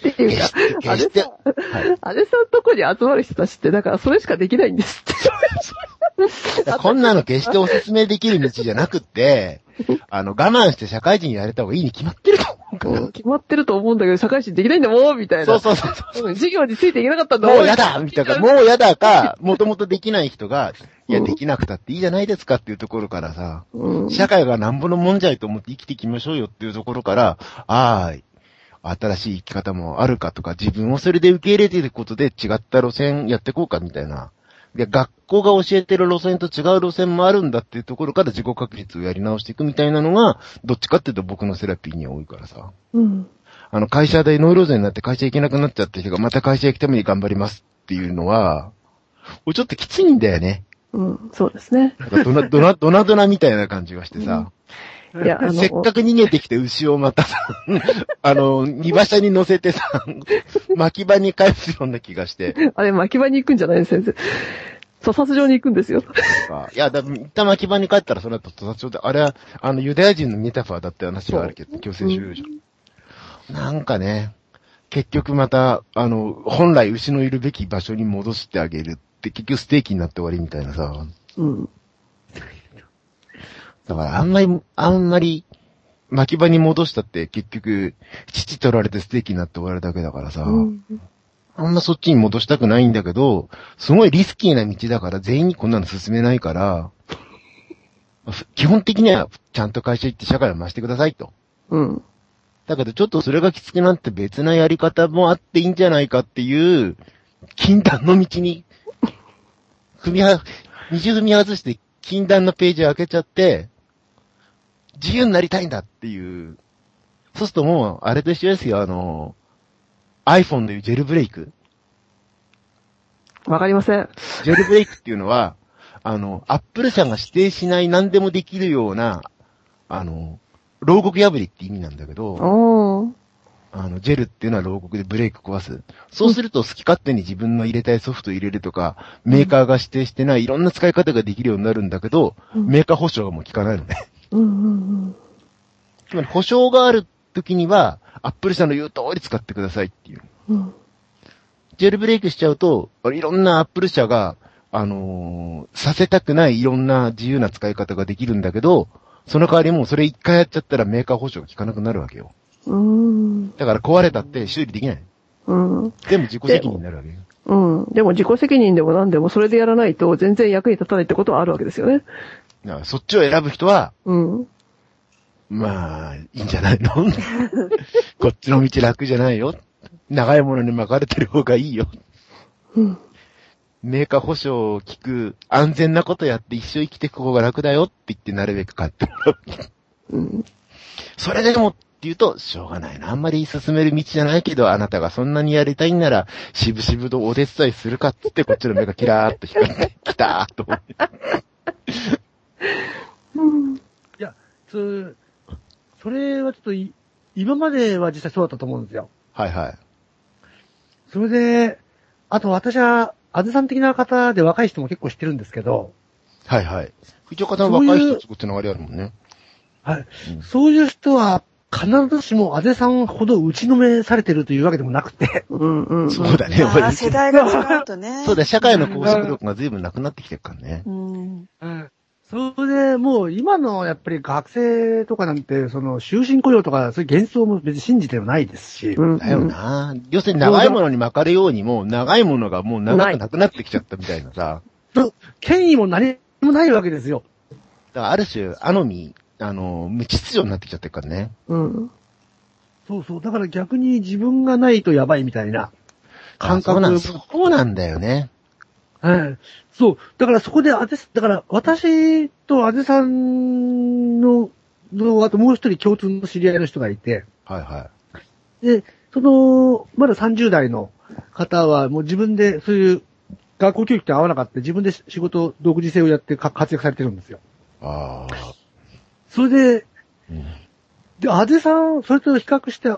っていうか、あれさ、はい。あれさんとこに集まる人たちって、だからそれしかできないんですって。こんなの決してお勧めできる道じゃなくって、あの、我慢して社会人やれた方がいいに決まってると思う決まってると思うんだけど、社会人できないんだもん、みたいな。そうそうそうそう。うん授業についていけなかったんだもうやだみたいな、もうやだか、もともとできない人が、いや、うんできなくたっていいじゃないですかっていうところからさ、うん。社会がなんぼのもんじゃいと思って生きていきましょうよっていうところから、ああ、新しい生き方もあるかとか、自分をそれで受け入れていることで違った路線やっていこうかみたいな。で、学校が教えてる路線と違う路線もあるんだっていうところから自己確立をやり直していくみたいなのが、どっちかっていうと僕のセラピーには多いからさ。うん。あの、会社でノイローゼになって会社行けなくなっちゃった人がまた会社行くために頑張りますっていうのは、ちょっときついんだよね。うん。そうですね。なんかドナ、ドナ、ドナドナみたいな感じがしてさ。いや、あの、せっかく逃げてきて牛をまたさ、あの、荷馬車に乗せてさ、巻き場に返すような気がして。あれ、巻き場に行くんじゃないです、先生。屠殺場に行くんですよ。いや、だ、一旦巻き場に帰ったらそれだと屠殺場で、あれは、あの、ユダヤ人のメタファーだって話があるけど、強制収容所。なんかね、結局また、あの、本来牛のいるべき場所に戻してあげるって、結局ステーキになって終わりみたいなさ。うん。だからあんまり、あんまり、巻き場に戻したって結局、父取られてステーキになって終わるだけだからさ、うんあんまそっちに戻したくないんだけど、すごいリスキーな道だから全員にこんなの進めないから、ふ基本的にはちゃんと会社行って社会を回してくださいと。うん。だけどちょっとそれがきつくなって別なやり方もあっていいんじゃないかっていう、禁断の道に、踏みは、二踏み外して禁断のページを開けちゃって、自由になりたいんだっていう。そうするともう、あれと一緒ですよ、あの、iPhone でいうジェルブレイク。わかりません。ジェルブレイクっていうのは、あの、アップル社が指定しない何でもできるような、あの、牢獄破りって意味なんだけど。あの、ジェルっていうのは牢獄でブレイク壊す。そうすると好き勝手に自分の入れたいソフト入れるとか、メーカーが指定してないいろんな使い方ができるようになるんだけど、うんメーカー保証がもう効かないのね。うんうんつまり保証がある時には、アップル社の言う通り使ってくださいっていう。うん。うん。ジェルブレイクしちゃうと、いろんなアップル社が、あのーさせたくないいろんな自由な使い方ができるんだけど、その代わりもうそれ一回やっちゃったらメーカー保証が効かなくなるわけよ。うん。だから壊れたって修理できない。うん。全部自己責任になるわけよ。うん。でも自己責任でも何でもそれでやらないと全然役に立たないってことはあるわけですよね。だからそっちを選ぶ人は、うん。まあ、いいんじゃないの？こっちの道楽じゃないよ。長いものに巻かれてる方がいいよ。うん。メーカー保証を聞く、安全なことやって一生生きていく方が楽だよって言ってなるべく買ってもらう。うん。それでもって言うと、しょうがないな。あんまり進める道じゃないけど、あなたがそんなにやりたいんなら、しぶしぶとお手伝いするかっつって、こっちの目がキラーっと光って、きたーっと思って。そそれはちょっとい、今までは実際そうだったと思うんですよ。はいはい。それで、あと私は、あずさん的な方で若い人も結構知ってるんですけど、はいはい。藤岡さん若い人とつながりあるもんね。はい。うんそういう人は、必ずしもあぜさんほど打ちのめされてるというわけでもなくて、うん。うん。そうだね。あ俺ー世代が違うとね。そうだ、社会の拘束力が随分なくなってきてるからね。うん。それで、もう今のやっぱり学生とかなんて、その終身雇用とか、そういう幻想も別に信じてはないですし、うん。だよな。要するに長いものに巻かれようにも、長いものがもう長くなくなってきちゃったみたいなさ。権威も何もないわけですよ。だからある種、あのみ、あの、無秩序になってきちゃってるからね。うん。そうそう。だから逆に自分がないとやばいみたいな感覚そうなんだよね。はい。そう。だからそこであぜ、だから私とあぜさんの、の、あともう一人共通の知り合いの人がいて、はいはで、その、まだ30代の方はもう自分でそういう学校教育と合わなかった自分で仕事、独自性をやってか活躍されてるんですよ。い。ああ。それで、うんで、あぜさん、それと比較して、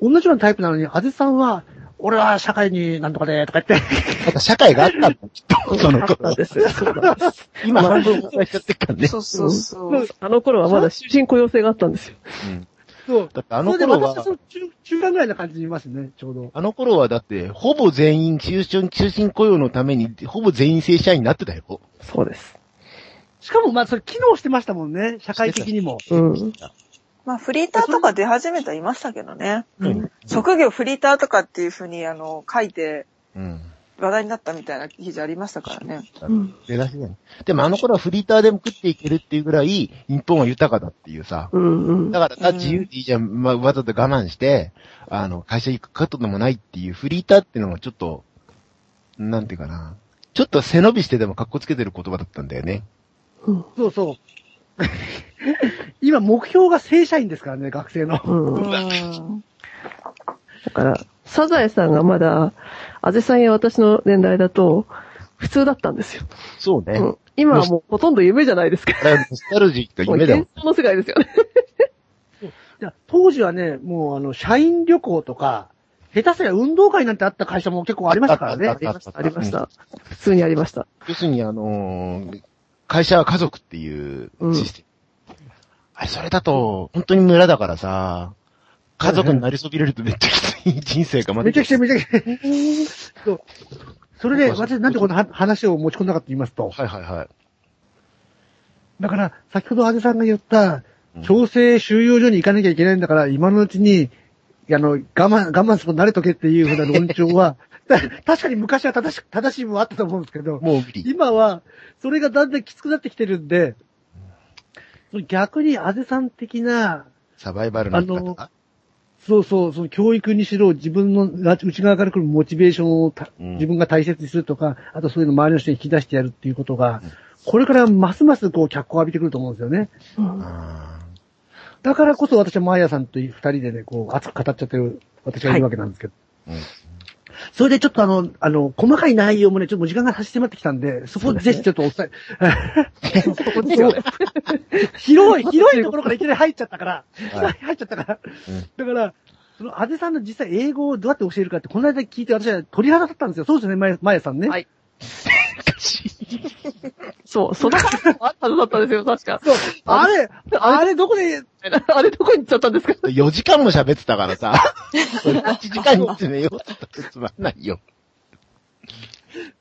同じようなタイプなのに、あぜさんは、俺は社会になんとかで、とか言って、なんか社会があったんだ、きっと。その頃ん。ですよ。そうなんです。今半分放送しちゃってるからね。そうそうそう。あの頃はまだ終身雇用制があったんですよ。うんそう。だってあのそれで頃は私はそ、の中、中間ぐらいな感じにいますね、ちょうど。あの頃はだって、ほぼ全員終身、終身雇用のために、ほぼ全員正社員になってたよ。そうです。しかも、まあ、それ機能してましたもんね、社会的にも。うん。まあ、フリーターとか出始めてはいましたけどね。うん。職業フリーターとかっていうふうに、あの、書いてうん。話題になったみたいな記事ありましたからね。うん。出だしね。でもあの頃はフリーターでも食っていけるっていうぐらい、日本は豊かだっていうさ。うん。うん。だから自由でいいじゃん、まあ、わざと我慢して、あの、会社行くことでもないっていうフリーターっていうのがちょっと、なんていうかな。ちょっと背伸びしてでも格好つけてる言葉だったんだよね。うん。そうそう。今、目標が正社員ですからね、学生の。うん。うだん。から、サザエさんがまだ、あぜさんや私の年代だと、普通だったんですよ。そうね。うん。今はもうほとんど夢じゃないですか。ノスタルジーともう夢だもん幻。想の世界ですよね。当時はね、もう、あの、社員旅行とか、下手すりゃ運動会なんてあった会社も結構ありましたからね。ありました、ありました。普通にありました。要するにあのー会社は家族っていうシステム。あれ、それだと、本当に村だからさ、家族になりそびれるとめっちゃきつい人生がまめちゃくちゃめちゃくちゃ。そう。それで、私なんでこのは話を持ち込んだかと言いますと、はいはいはい。だから、先ほど安倍さんが言ったうん、強制収容所に行かなきゃいけないんだから、今のうちに、あの、我慢、我慢すること慣れとけっていうふうな論調は、た 確かに昔は正し、正しい部分はあったと思うんですけど、もう。今は、それがだんだんきつくなってきてるんで、逆に安倍さん的な、サバイバルの生き方がそうそう、その教育にしろ、自分の内側から来るモチベーションをたうん自分が大切にするとか、あとそういうの周りの人に引き出してやるっていうことがうん、これからますますこう脚光を浴びてくると思うんですよね。うんあだからこそ私はマーヤさんと二人でね、こう熱く語っちゃってる私がいるわけなんですけど。ーうんそれでちょっとあの、あの、細かい内容もね、ちょっともう時間が差し迫ってきたんで、そこをぜひちょっとお伝え、そこですよね。広い、広いところからいきなり入っちゃったから、はい入っちゃったから。うんだから、その、安倍さんの実際英語をどうやって教えるかって、この間聞いて私は鳥肌立ったんですよ。そうですよね、まや、まやさんね。はい そう、その話もあったはずだったんですよ、確か。そう。あれ、あれどこで、あれどこに行っちゃったんですか？4時間も喋ってたからさ、1時間に詰めようって言ったらつまんないよ。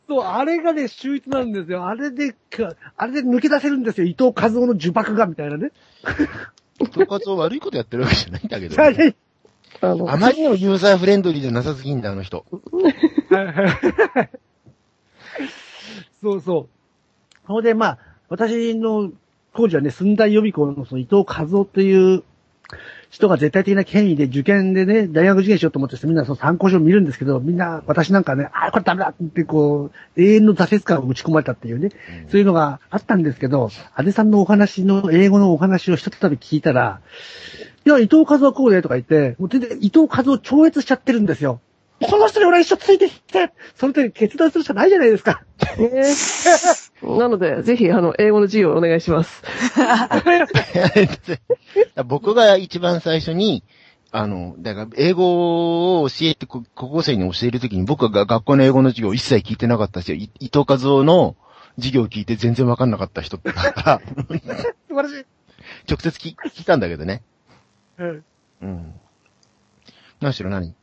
そう、あれがね、秀逸なんですよ。あれでか、あれで抜け出せるんですよ。伊藤和夫の呪縛が、みたいなね。統括を悪いことやってるわけじゃないんだけど、はいはいあの、あまりにもユーザーフレンドリーじゃなさすぎんだ、あの人。そうそう。ほんで、まあ、私の、当時はね、寸大予備校のその伊藤和夫という人が絶対的な権威で受験でね、大学受験しようと思ってみんなその参考書を見るんですけど、みんな、私なんかね、あ、これダメだってこう、永遠の挫折感を打ち込まれたっていうね、そういうのがあったんですけど、安倍さんのお話の、英語のお話を一つたび聞いたら、いや、伊藤和夫はこうでとか言って、もう全然伊藤和夫超越しちゃってるんですよ。この人に俺は一緒ついてきて、その時決断するしかないじゃないですか。えー なので、ぜひ、あの、英語の授業をお願いします。僕が一番最初に、あの、だから、英語を教えて、こ高校生に教えるときに僕が学校の英語の授業を一切聞いてなかったし、い伊藤和夫の授業を聞いて全然わかんなかった人だから、素晴らしい。直接聞聞いたんだけどね。うん。うん。何しろ何？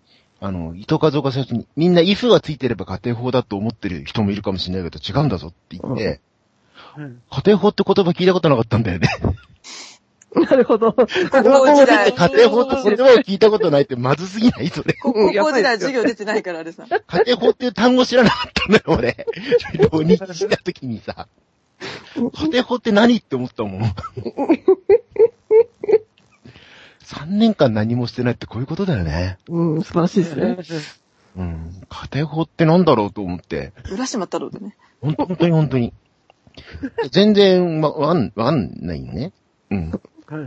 あの、伊藤和夫が最初に、みんな if がついてれば家庭法だと思ってる人もいるかもしれないけど、違うんだぞって言って、うん家庭法って言葉聞いたことなかったんだよね。なるほど。高校時代。家庭法って言葉を聞いたことないってまずすぎないそれ。高校時代授業出てないから、あれさ。家庭法っていう単語知らなかったんだよ、俺。浪日した時にさ。家庭法って何って思ったもん。3年間何もしてないってこういうことだよね。うん、素晴らしいですね。うん。家庭法ってなんだろうと思って。浦島太郎でね。ほん本当に本当に。全然わ、わかん、わかんないよね。うん。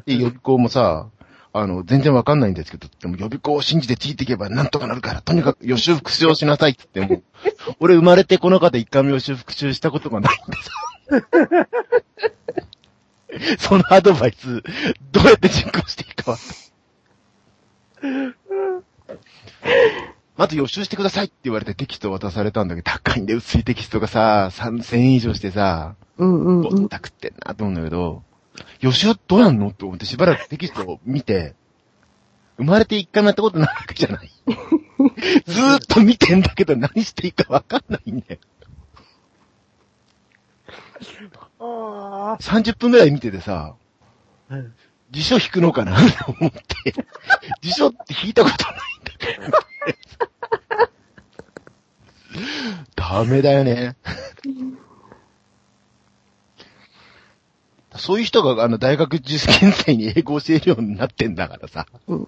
で、予備校もさ、あの、全然わかんないんですけど、でも予備校を信じてついていけばなんとかなるから、とにかく予習復習をしなさいって言っても、俺生まれてこの方一回も予習復習したことがないんでさ。そのアドバイス、どうやって実行していいかわかんないまず予習してくださいって言われてテキストを渡されたんだけど、高いんで薄いテキストがさ、3000円以上してさ、うんうんん。ったくってんなと思うんだけど、予習どうやんのって思ってしばらくテキストを見て、生まれて一回もやったことないわけじゃない。ずーっと見てんだけど何していいかわかんないんだよ。あ30分くらい見ててさ、あ。うん辞書引くのかな？と 思って、辞書って引いたことないんだけど。ダメだよね。そういう人が、あの、大学受験生に英語を教えるようになってんだからさ。そう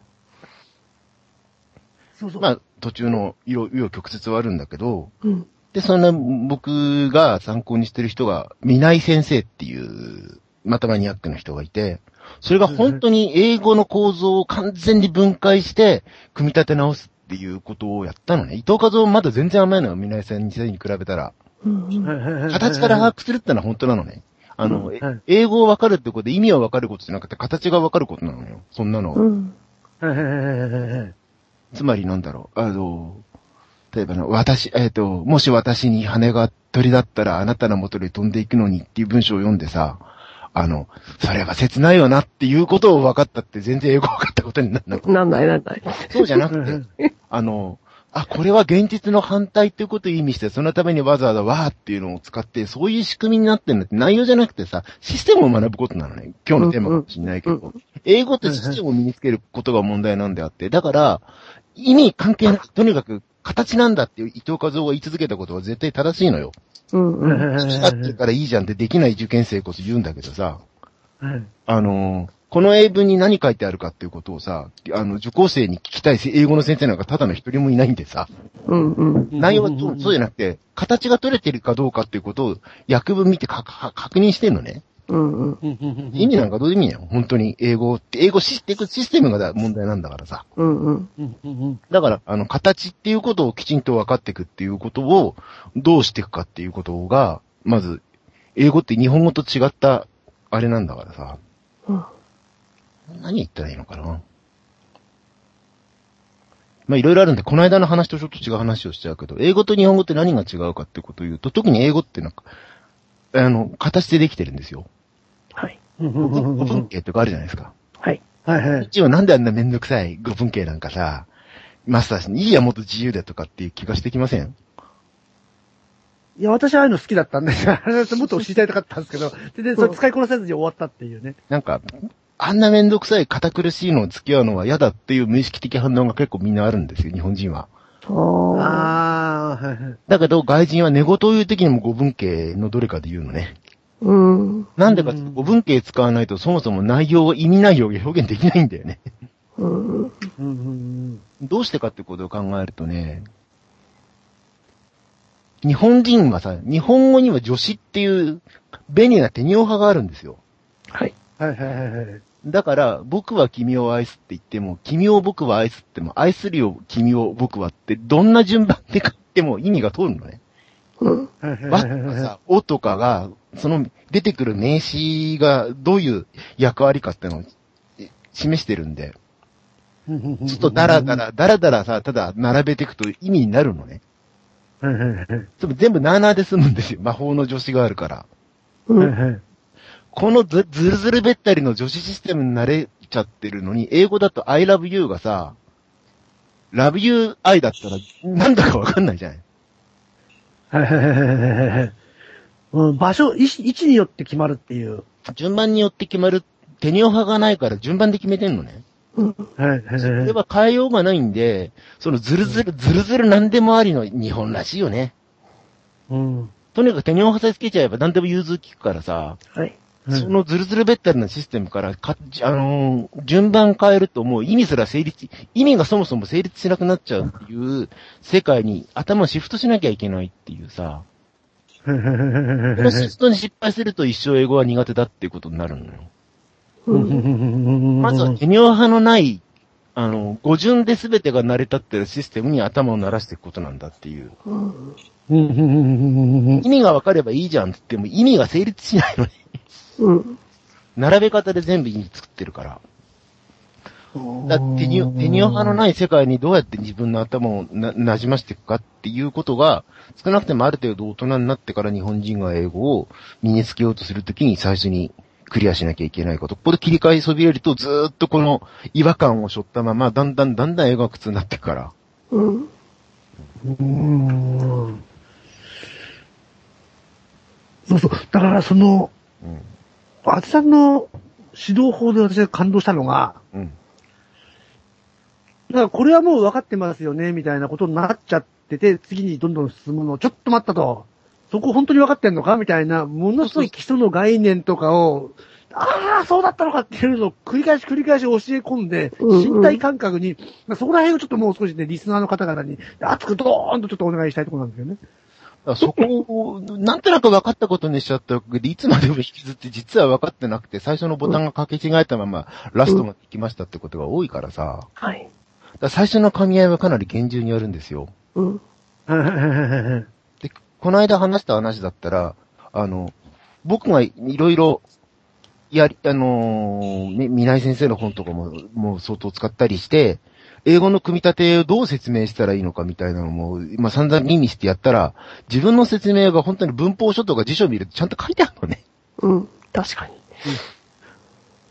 そう。まあ、途中の色、色曲折はあるんだけど、うん。で、そんな僕が参考にしてる人が、見ない先生っていう、またマニアックな人がいて、それが本当に英語の構造を完全に分解して、組み立て直すっていうことをやったのね。伊藤和夫まだ全然甘いのよ、見ない先生に比べたら。うん形から把握するってのは本当なのね。あの、うんはい英語を分かるってことで意味は分かることじゃなくて、形が分かることなのよ。そんなの。うん。つまりなんだろう、あの、例えばの、私、えっ、と、もし私に羽が鳥だったらあなたの元に飛んでいくのにっていう文章を読んでさ、あの、それは切ないよなっていうことを分かったって全然英語分かったことにならなくて。なんないなんない。そうじゃなくうんて、あの、あ、これは現実の反対っていうことを意味して、そのためにわざわざわーっていうのを使って、そういう仕組みになってるのって内容じゃなくてさ、システムを学ぶことなのね。今日のテーマかもしれないけど。うん英語ってシステムを身につけることが問題なんであって、だから、意味関係なく、とにかく形なんだっていう伊藤和夫が言い続けたことは絶対正しいのよ。うんうん。好きだってからいいじゃんってできない受験生こそ言うんだけどさ、はいあのーこの英文に何書いてあるかっていうことをさ、あの、受講生に聞きたい英語の先生なんかただの一人もいないんでさ、うんうん。内容はそうそうじゃなくて、形が取れてるかどうかっていうことを訳文見て確認してんのね。うんうん。意味なんかどうでもいいのよ。本当に英語って、英語知っていくシステムがだ問題なんだからさ。うんうん。だから、あの、形っていうことをきちんと分かっていくっていうことを、どうしていくかっていうことが、まず、英語って日本語と違った、あれなんだからさ。うん何言ったらいいのかな。まあ、いろいろあるんで、この間の話とちょっと違う話をしちゃうけど、英語と日本語って何が違うかってことを言うと、特に英語ってなんか、あの、形でできてるんですよ。はい。語文系とかあるじゃないですか。はい。はいはい。一応なんであんなめんどくさい語文系なんかさ、マスターしに、いいや、もっと自由でとかっていう気がしてきません？いや、私はああいうの好きだったんで、あ れもっと知りたいかったんですけど、全然それ使いこなせずに終わったっていうね。なんか、あんなめんどくさい堅苦しいのを付き合うのは嫌だっていう無意識的反応が結構みんなあるんですよ、日本人は。ああ。ああ、はいはい。だけど外人は寝言を言う時にも語文系のどれかで言うのね。うん。なんでか語文系使わないとそもそも内容、意味内容が表現できないんだよね。うん。うんうんどうしてかってことを考えるとね、日本人はさ、日本語には助詞っていう便利な手にオ派があるんですよ。はい。はいはいはいはい。だから、僕は君を愛すって言っても、君を僕は愛すっても、愛するよ君を僕はって、どんな順番で書いても意味が通るのね。うん。はいはいわはいはいはい。とかさ、おとかが、その出てくる名詞がどういう役割かってのをえ示してるんで、ちょっとダラダラ、ダラダラさ、ただ並べていくと意味になるのね。全部なーなーで済むんですよ。魔法の助詞があるから。このずずるずるべったりの助詞システムに慣れちゃってるのに、英語だと I love you がさ、love you I だったらなんだかわかんないじゃない。はいはいはいはいはい。うん、場所、位置位置によって決まるっていう。順番によって決まる、手にオ派がないから順番で決めてんのね。うん。はいはいはいそはい。れは変えようがないんで、そのずるずる、ずるずるなんでもありの日本らしいよね。うん。とにかく手にオ派さえつけちゃえば何でも融通聞くからさ、はい。うんそのずるずるべったりなシステムからか、あのー順番変えるともう意味すら成立、意味がそもそも成立しなくなっちゃうっていう世界に頭をシフトしなきゃいけないっていうさ、このシフトに失敗すると一生英語は苦手だっていうことになるのよ。うん。まずは、テニオ派のない、あの、語順で全てが成り立ってるシステムに頭を鳴らしていくことなんだっていう。うん。意味が分かればいいじゃんって言っても意味が成立しないのね。うん。並べ方で全部作ってるから。だってテニオ、テニオ派のない世界にどうやって自分の頭をな、馴染ませていくかっていうことが、少なくてもある程度大人になってから日本人が英語を身につけようとするときに最初にクリアしなきゃいけないこと。ここで切り替えそびれるとずーっとこの違和感を背負ったまま、だんだんだんだん英語が苦痛になっていくから。うん。うん。そうそう。だからその、うん。あつさんの指導法で私が感動したのが、うん。だからこれはもう分かってますよね、みたいなことになっちゃってて、次にどんどん進むの、ちょっと待ったと。そこ本当に分かってんのか？みたいな、ものすごい基礎の概念とかを、ああ、そうだったのかっていうのを繰り返し繰り返し教え込んで、うんうん身体感覚に、まあそこら辺をちょっともう少しね、リスナーの方々に、熱くドーンとちょっとお願いしたいところなんですよね。そこを、なんとなく分かったことにしちゃったわけで、いつまでも引きずって実は分かってなくて、最初のボタンが掛け違えたまま、ラストまで行きましたってことが多いからさ、はい。だ最初の噛み合いはかなり厳重にやるんですよ。うん。で、この間話した話だったら、あの、僕がいろいろ、やり、あのー、み、みない先生の本とかも、もう相当使ったりして、英語の組み立てをどう説明したらいいのかみたいなのも、まあ、散々耳してやったら、自分の説明が本当に文法書とか辞書を見るとちゃんと書いてあるのね。うん。確かに。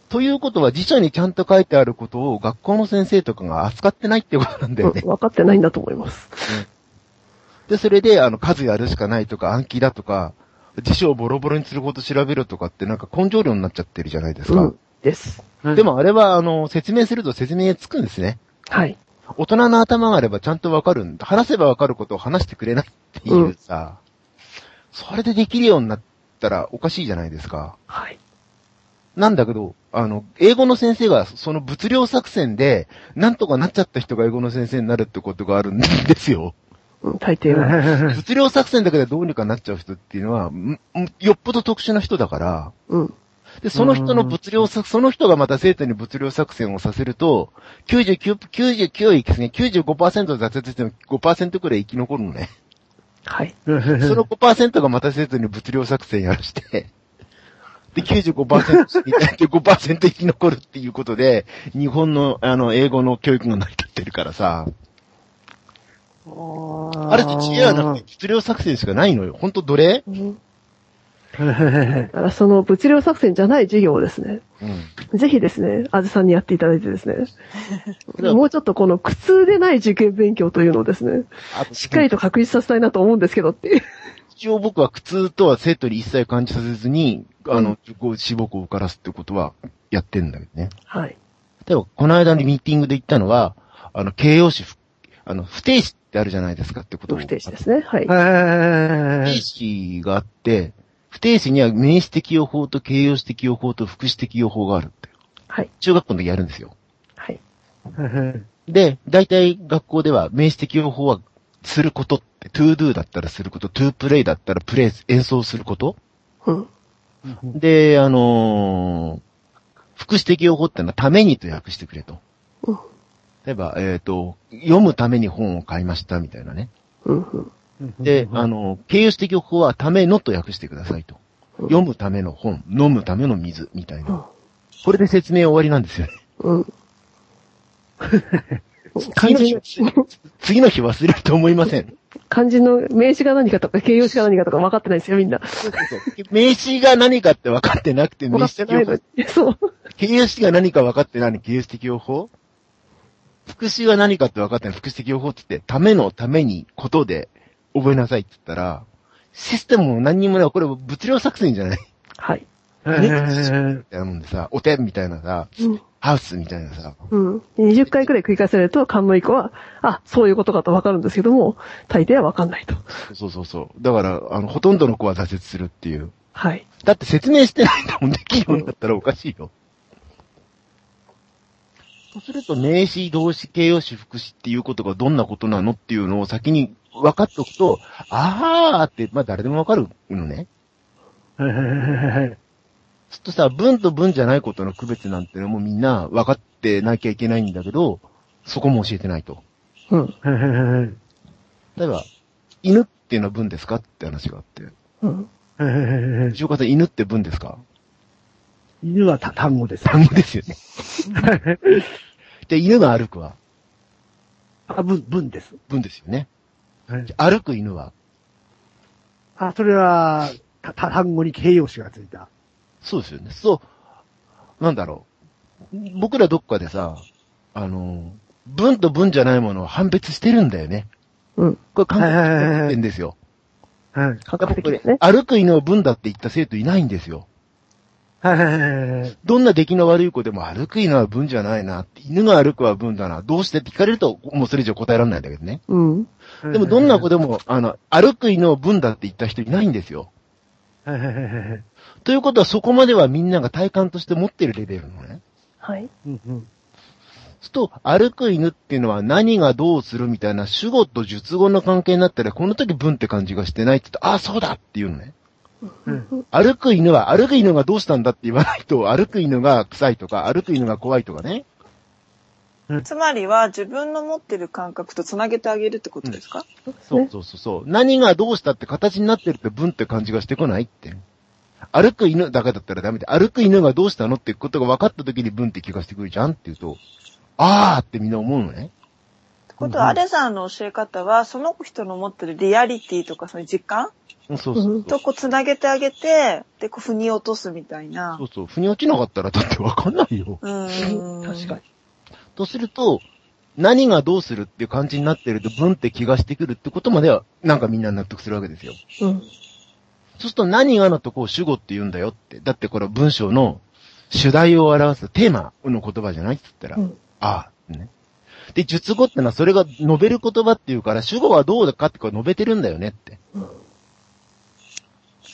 ということは辞書にちゃんと書いてあることを学校の先生とかが扱ってないってことなんだよねうん。分かってないんだと思います。で、それで、あの、数やるしかないとか、暗記だとか、辞書をボロボロにするほど調べるとかってなんか根性論になっちゃってるじゃないですか。うん。です。でもあれは、あの、説明すると説明つくんですね。はい。大人の頭があればちゃんとわかるんだ。話せばわかることを話してくれないっていうさ、それでできるようになったらおかしいじゃないですか。はい。なんだけど、あの、英語の先生がその物量作戦で、なんとかなっちゃった人が英語の先生になるってことがあるんですよ。うん、大抵は。物量作戦だけでどうにかなっちゃう人っていうのは、んんよっぽど特殊な人だから、うん。で、その人の物量作、その人がまた生徒に物量作戦をさせると、99、99位ですね、95%挫折しても5%くらい生き残るのね。はい。その5%がまた生徒に物量作戦やらして、で、95%みたいで5%生き残るっていうことで、日本の、あの、英語の教育が成り立ってるからさ、あれって知恵はなくて物量作戦しかないのよ。ほんと奴隷うん だからその物量作戦じゃない授業をですね、うん。ぜひですね、あずさんにやっていただいてですね、もうちょっとこの苦痛でない受験勉強というのをですね、しっかりと確立させたいなと思うんですけどっていう。一応僕は苦痛とは生徒に一切感じさせずに、あの、こう志望校を受からすってことはやってんだけどね。はい。例えば、この間のミーティングで言ったのは、あの、形容詞、ふあの、不定詞ってあるじゃないですかってことを。不定詞ですね。はい。不定詞があって、不定詞には名詞適用法と形容詞適用法と副詞適用法があるって。はい。中学校の時やるんですよ。はい。で、大体学校では名詞適用法はすることって、to do だったらすること、to play だったらプレイ、演奏すること。うん。で、あのー、副詞適用法ってのはためにと訳してくれと。うん例えば、えっ、と、読むために本を買いましたみたいなね。うん。うん。で、あの、形容詞適用法はためのと訳してくださいと。うん読むための本、飲むための水みたいうんな。これで説明終わりなんですよね。うん。漢字の、次の日忘れると思いません。漢字の名詞が何かとか形容詞が何かとか分かってないですよ、みんな。名詞が何かって分かってなくて、名詞適用法ってないの。に。そう。形容詞が何か分かってない形容詞適用法副詞は何かって分かってない副詞適用法って言って、ためのためにことで覚えなさいって言ったら、システムも何にもない。これ物量作戦じゃないはい。みたいなもんでさ、お手みたいなさ、うん。ハウスみたいなさ、うん。20回くらい繰り返されると、勘の以降は、あ、そういうことかと分かるんですけども、大抵は分かんないと。そうそうそう。だから、あの、ほとんどの子は挫折するっていう。はい。だって説明してないんだもん、できるようになったらおかしいよ。そうすると、名詞、動詞、形容詞、副詞っていうことがどんなことなのっていうのを先に分かっておくと、あーって、まあ誰でも分かるのね。そうするとさ、文と文じゃないことの区別なんてのもみんな分かってなきゃいけないんだけど、そこも教えてないと。うん。例えば、犬っていうのは文ですかって話があって。うん。藤岡さん、犬って文ですか？犬はた単語です。単語ですよね。で、犬が歩くは？あ、文、文です。文ですよね。はい歩く犬は？あ、それは、た、た単語に形容詞がついた。そうですよね。そう、なんだろう。僕らどっかでさ、あの、文と文じゃないものを判別してるんだよね。うん。これ感覚してんですよ。はい。科学的ですね。歩く犬を文だって言った生徒いないんですよ。はい。どんな出来の悪い子でも歩く犬は文じゃないな犬が歩くは文だな。どうしてって聞かれると、もうそれ以上答えられないんだけどね。うん。でもどんな子でも、あの、歩く犬を文だって言った人いないんですよ。はいはいはいはいということはそこまではみんなが体感として持ってるレベルのね。はい。うんうんそうすると、歩く犬っていうのは何がどうするみたいな主語と述語の関係になったら、この時文って感じがしてないって言うと、ああ、そうだっていうのね。うん歩く犬は、歩く犬がどうしたんだって言わないと、歩く犬が臭いとか、歩く犬が怖いとかね。つまりは自分の持ってる感覚とつなげてあげるってことですか、そうそうそうそう。何がどうしたって形になってるって文って感じがしてこないって。歩く犬だけだったらダメで、歩く犬がどうしたのってことが分かった時に文って気がしてくるじゃんって言うと、あーってみんな思うのね。ってことは、アレさんの教え方は、その人の持ってるリアリティとか、その実感？そうそうそう。とこう繋げてあげて、で、こう、腑に落とすみたいなそ。うそう。腑に落ちなかったらだってわかんないよ。うーん。確かに。とすると、何がどうするっていう感じになってると、ブンって気がしてくるってことまでは、なんかみんな納得するわけですよ。うん。そうすると何がのとこを主語って言うんだよって。だってこれは文章の主題を表すテーマの言葉じゃないって言ったら、うんああ、ね。で、述語ってのはそれが述べる言葉っていうから、主語はどうだかってこれ述べてるんだよねって。うん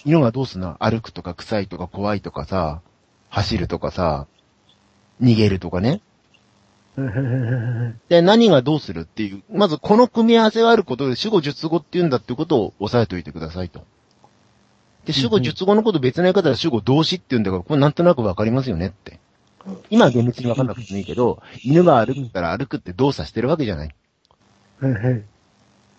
色がどうすんの？歩くとか臭いとか怖いとかさ、走るとかさ、逃げるとかね。で、何がどうするっていう、まずこの組み合わせがあることで主語述語って言うんだっていうことを押さえておいてくださいと。で、主語述語のこと別の言い方は主語動詞って言うんだから、これなんとなくわかりますよねって。今は厳密にわかんなくてもいいけど、犬が歩くから歩くって動作してるわけじゃない。っ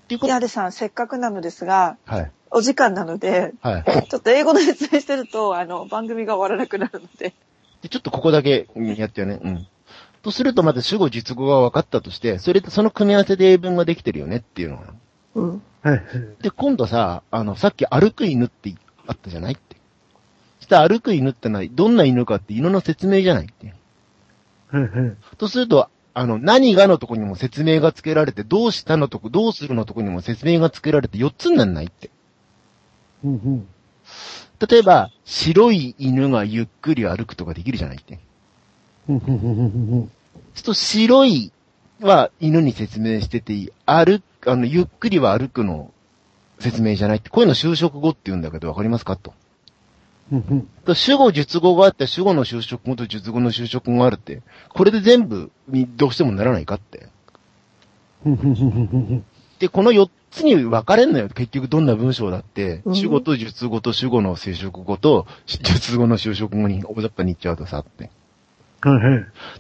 ていうこといや、でさん、せっかくなのですが、はい。お時間なので、はい。ちょっと英語で説明してると、あの、番組が終わらなくなるので。で、ちょっとここだけうんやってよね。うん。とするとまず主語実語が分かったとして、それとその組み合わせで英文ができてるよねっていうのが。うん。で、今度さ、あの、さっき歩く犬ってあったじゃないって。そしたら歩く犬ってのはどんな犬かって犬の説明じゃないって。とすると、あの、何がのとこにも説明が付けられて、どうしたのとこ、どうするのとこにも説明が付けられて4つになんないって。例えば、白い犬がゆっくり歩くとかできるじゃないって。そうすると白いは犬に説明してていい。歩く、あの、ゆっくりは歩くの説明じゃないって。こういうの就職語って言うんだけどわかりますかと。と主語、述語があって、主語の就職語と述語の就職語があるって。これで全部にどうしてもならないかって。で、この4つに分かれんのよ。結局どんな文章だって、うん主語と述語と主語の生殖語と、述語の就職語に大雑把に言っちゃうとさって。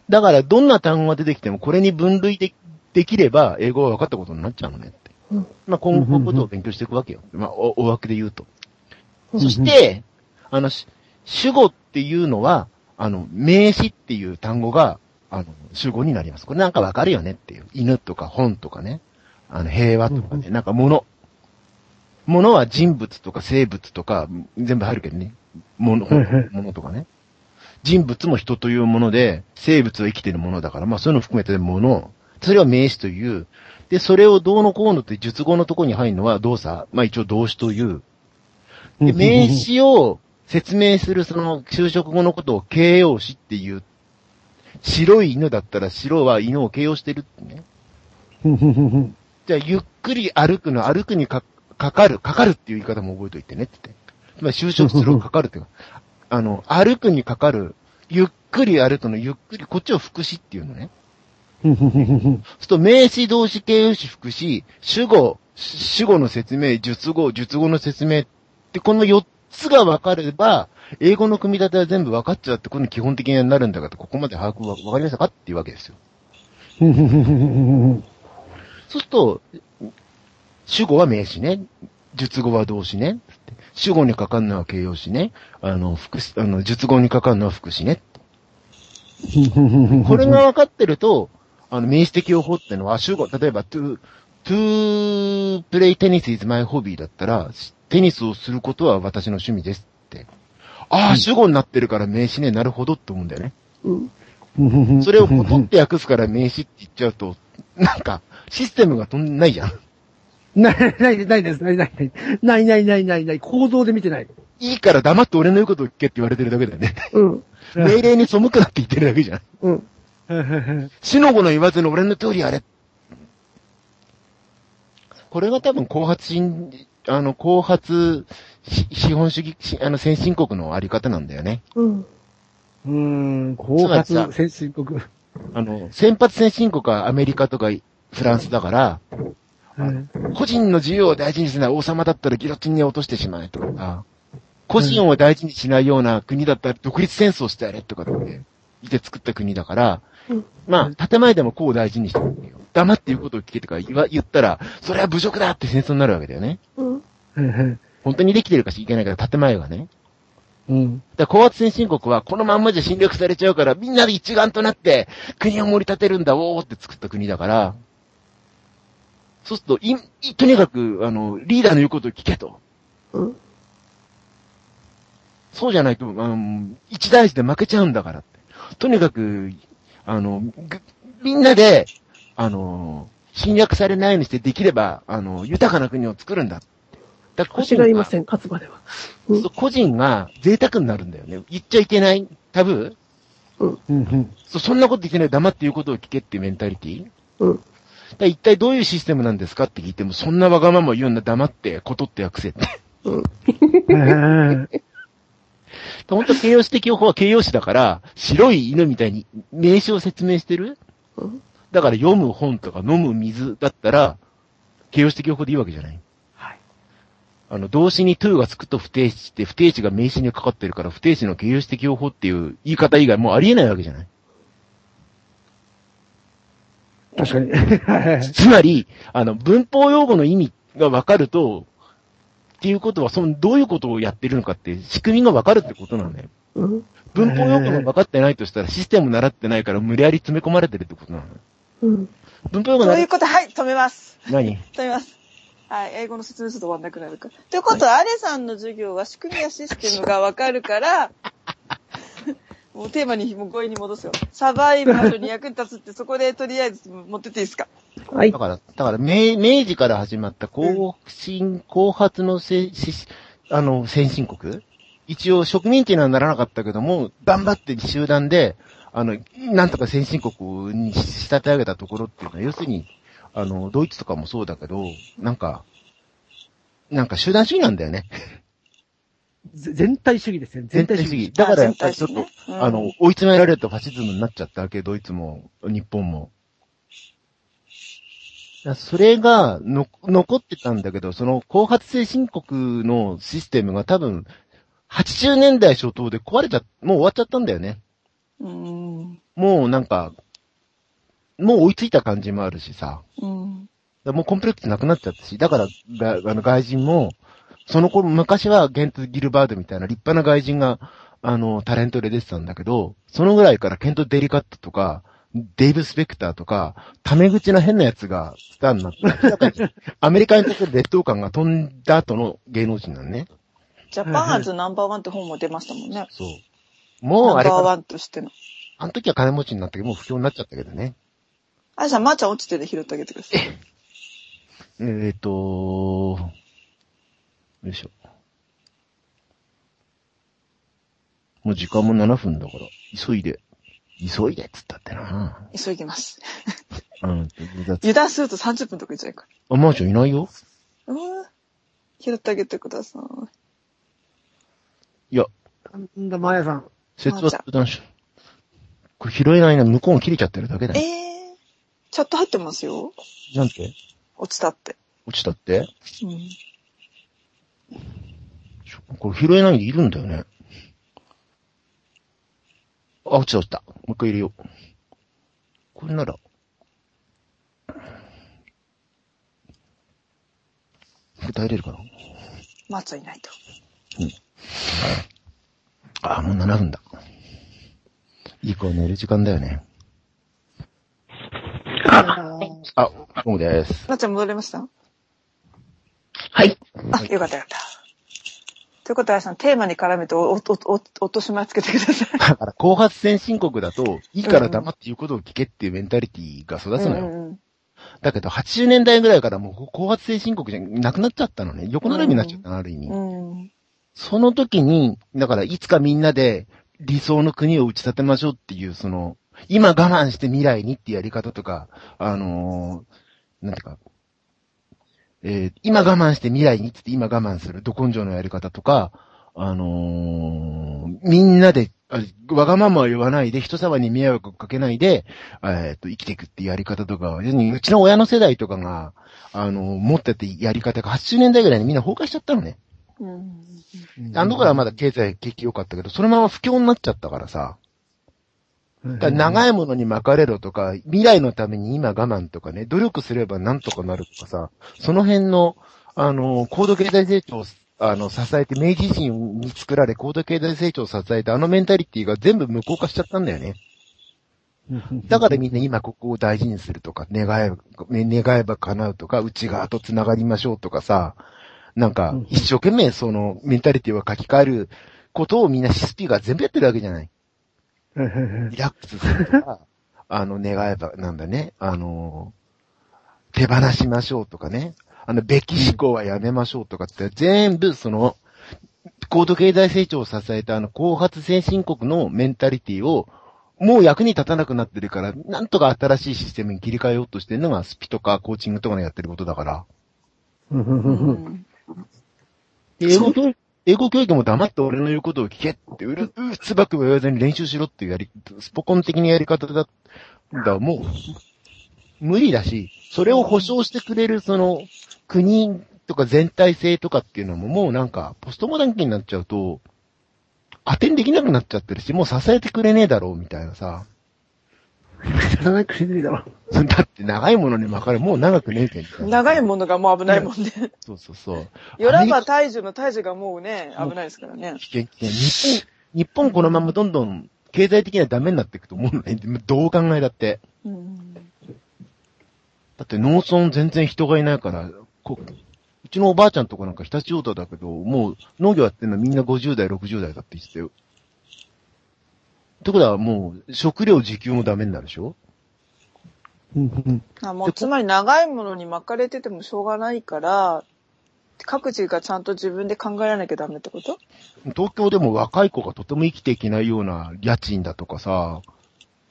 だから、どんな単語が出てきても、これに分類でできれば、英語は分かったことになっちゃうのねって。うんまあ、今後こういうことを勉強していくわけよ。まあ、お大枠で言うと。うんそして、あの、し主語っていうのは、あの、名詞っていう単語が、あの、主語になります。これなんかわかるよねっていう。犬とか本とかね。あの、平和とかね。なんか物。物は人物とか生物とか、全部入るけどね。物、物とかね。人物も人というもので、生物は生きているものだから、まあそういうのを含めて物。それは名詞という。で、それをどうのこうのって述語のところに入るのは動作。まあ一応動詞という。で、名詞を説明するその就職後のことを形容詞っていう。白い犬だったら白は犬を形容してるってね。じゃあ、ゆっくり歩くの、歩くにかかかる、かかるっていう言い方も覚えておいてねって言って。つまり就職する かかるっていうか、あの、歩くにかかる、ゆっくり歩くの、ゆっくり、こっちを副詞っていうのね。そうすると、名詞、動詞、形容詞、副詞、主語、主語の説明、述語、述語の説明って、この4つが分かれば、英語の組み立ては全部分かっちゃうって、この基本的になるんだから、ここまで把握は分かりましたかっていうわけですよ。そうすると、主語は名詞ね。述語は動詞ね。主語にかかるのは形容詞ね。あの、副詞、あの、述語にかかるのは副詞ね。これが分かってると、あの、名詞的用法ってのは、主語、例えば、to, to play tennis is my hobby だったら、テニスをすることは私の趣味ですって。ああ、主語になってるから名詞ね、なるほどって思うんだよね。うん。それを取って訳すから名詞って言っちゃうと、なんか、システムがとんないじゃん。ない、ない、ないです。ない、ない、ない。ない、ない、ない、ない、ない。構造で見てない。いいから黙って俺の言うことを聞けって言われてるだけだよね。うん。命令に背くなって言ってるだけじゃん。うん。死の子の言わずに俺の通りやれ。これが多分後発新、あの、後発し資本主義、しあの、先進国のあり方なんだよね。うん。うーん、後発先進国。あの、先発先進国はアメリカとかフランスだから、個人の自由を大事にしない王様だったらギロチンに落としてしまえとか、個人を大事にしないような国だったら独立戦争してやれとかって言って作った国だから、うんまあ、建前でもこう大事にしてるんだよ。黙って言うことを聞けとか言わ言ったら、それは侮辱だって戦争になるわけだよね。うん。本当にできてるかしいけないから建前がね。うん。だ高圧先進国はこのまんまじゃ侵略されちゃうから、みんなで一丸となって国を盛り立てるんだ、おーって作った国だから、そうすると、い、いとにかく、あの、リーダーの言うことを聞けと。うん。そうじゃないと、あの、一大事で負けちゃうんだからって。とにかく、あの、ぐみんなで、あの、侵略されないようにしてできれば、あの、豊かな国を作るんだって。だから個腰人がいません、勝つまでは。うんそう個人が贅沢になるんだよね。言っちゃいけない？タブー？うんうん。そそんなこと言ってない黙って言うことを聞けっていうメンタリティうん。一体どういうシステムなんですかって聞いても、そんなわがまま言うんだ黙って、ことって訳せって。うん。ええ本当形容詞的用法は形容詞だから、白い犬みたいに名詞を説明してる？うんだから読む本とか飲む水だったら、形容詞的用法でいいわけじゃない？はい。あの、動詞に to がつくと不定詞って、不定詞が名詞にかかってるから、不定詞の形容詞的用法っていう言い方以外もうありえないわけじゃない？確かに。はい つまり、あの、文法用語の意味がわかると、っていうことは、その、どういうことをやってるのかって、仕組みがわかるってことなんだよ。うん。文法用語が分かってないとしたら、システム習ってないから無理やり詰め込まれてるってことなの。うん。文法用語習っということで、はい、止めます。何？止めます。はい、英語の説明すると終わんなくなるから。ということは、アレさんの授業は仕組みやシステムがわかるから、もうテーマにもう強引に戻すよ。サバイバルに役に立つって、そこでとりあえず持ってっていいですか？はいだ。から、だから、明、明治から始まった後進、後発のせ、し、あの、先進国一応植民地にはならなかったけども、頑張って集団で、あの、なんとか先進国に仕立て上げたところっていうのは、要するに、あの、ドイツとかもそうだけど、なんか、なんか集団主義なんだよね。ぜ全体主義ですね。全体主義。だからやあっぱりちょっと、あの、追い詰められるとファシズムになっちゃったわけ、ドイツも、日本も。それがの、残ってたんだけど、その後発性申告のシステムが多分、80年代初頭で壊れちゃ、もう終わっちゃったんだよね。うん。もうなんか、もう追いついた感じもあるしさ。うん。もうコンプレックスなくなっちゃったし、だから、があの外人も、その頃、昔はゲント・ギルバードみたいな立派な外人が、あの、タレントで出てたんだけど、そのぐらいからケント・デリカットとか、デイブ・スペクターとか、タメ口な変なやつがスターになって、アメリカに対する劣等感が飛んだ後の芸能人なんね。ジャパンアズナンバーワンって本も出ましたもんね。そう。もうあれナンバーワンとしての。あの時は金持ちになったけど、もう不況になっちゃったけどね。あれさん、まーちゃん落ちてて拾ってあげてください。えっ、ー、とよいしょ。もう時間も7分だから、急いで。急いでっつったってな急ぎます。うん。油断すると30分とかいっちゃうかあ、まーちゃんいないよら。うわ拾ってあげてください。いや、なんだ、マーヤさん。説話相談し。これ拾えないな、向こうが切れちゃってるだけだえよ。ー、チャット入ってますよ。なんて？落ちたって。落ちたって？うん。これ拾えないでいるんだよね。あ、落ちた落ちた。もう一回入れよう。これなら。答えれるかな？まーちゃんいないと。あ、もう7分だ。いい子寝る時間だよね。ああ、どうもです。まーちゃん戻れました？はい。あ、よかったよかった。ということは、あれさん、テーマに絡めてお、お、お、お落とし前つけてください。だから、後発先進国だと、いいから黙って言うことを聞けっていうメンタリティが育つのよ。うんうんだけど、80年代ぐらいからもう後発先進国じゃなくなっちゃったのね。横並びになっちゃったの、ある意味。うん。うん。その時に、だからいつかみんなで理想の国を打ち立てましょうっていう、その、今我慢して未来にってやり方とか、あのーなんていうか、えー今我慢して未来にって言って今我慢する、ど根性のやり方とか、あのーみんなで、あわがままは言わないで、人様に迷惑をかけないで、えっと、生きていくっていうやり方とか、要するにうちの親の世代とかが、あのー持っててやり方が80年代ぐらいにみんな崩壊しちゃったのね。うん。あの頃はまだ経済景気良かったけど、そのまま不況になっちゃったからさ。長いものに巻かれろとか、未来のために今我慢とかね、努力すればなんとかなるとかさ、その辺の、あの、高度経済成長を、あの、支えて、明治維新に作られ、高度経済成長を支えて、あのメンタリティが全部無効化しちゃったんだよね。だからみんな今ここを大事にするとか、願え願えば叶うとか、内側と繋がりましょうとかさ、なんかうん、一生懸命そのメンタリティを書き換えることをみんなシスピが全部やってるわけじゃない。リラックスするとか、あの、願えば、なんだね、あの、手放しましょうとかね、あの、べき思考はやめましょうとかって、全部その、高度経済成長を支えたあの、後発先進国のメンタリティを、もう役に立たなくなってるから、なんとか新しいシステムに切り替えようとしてるのがスピとかコーチングとかのやってることだから。英語教育、英語教育も黙って俺の言うことを聞けって、うる、うつばくも言わずに練習しろっていうやり、スポコン的なやり方だ、だ、もう、無理だし、それを保証してくれる、その、国とか全体性とかっていうのももうなんか、ポストモダン期になっちゃうと、当てにできなくなっちゃってるし、もう支えてくれねえだろう、みたいなさ。長くしないだろ。だって長いものに巻かれ、もう長くねえけん。長いものがもう危ないもんね。そうそうそう。よらば大樹の大樹がもうね、危ないですからね。危険危険。日本、日本このままどんどん経済的にはダメになっていくと思うのね。どう考えだって。うん。だって農村全然人がいないから、こうちのおばあちゃんとかなんか日立オートだけど、もう農業やってるのみんな50代、60代だって言ってたよ。ってことはもう食料自給もダメになるでしょ？うんうんあもうつまり長いものに巻かれててもしょうがないから、各自がちゃんと自分で考えられなきゃダメってこと？東京でも若い子がとても生きていけないような家賃だとかさ、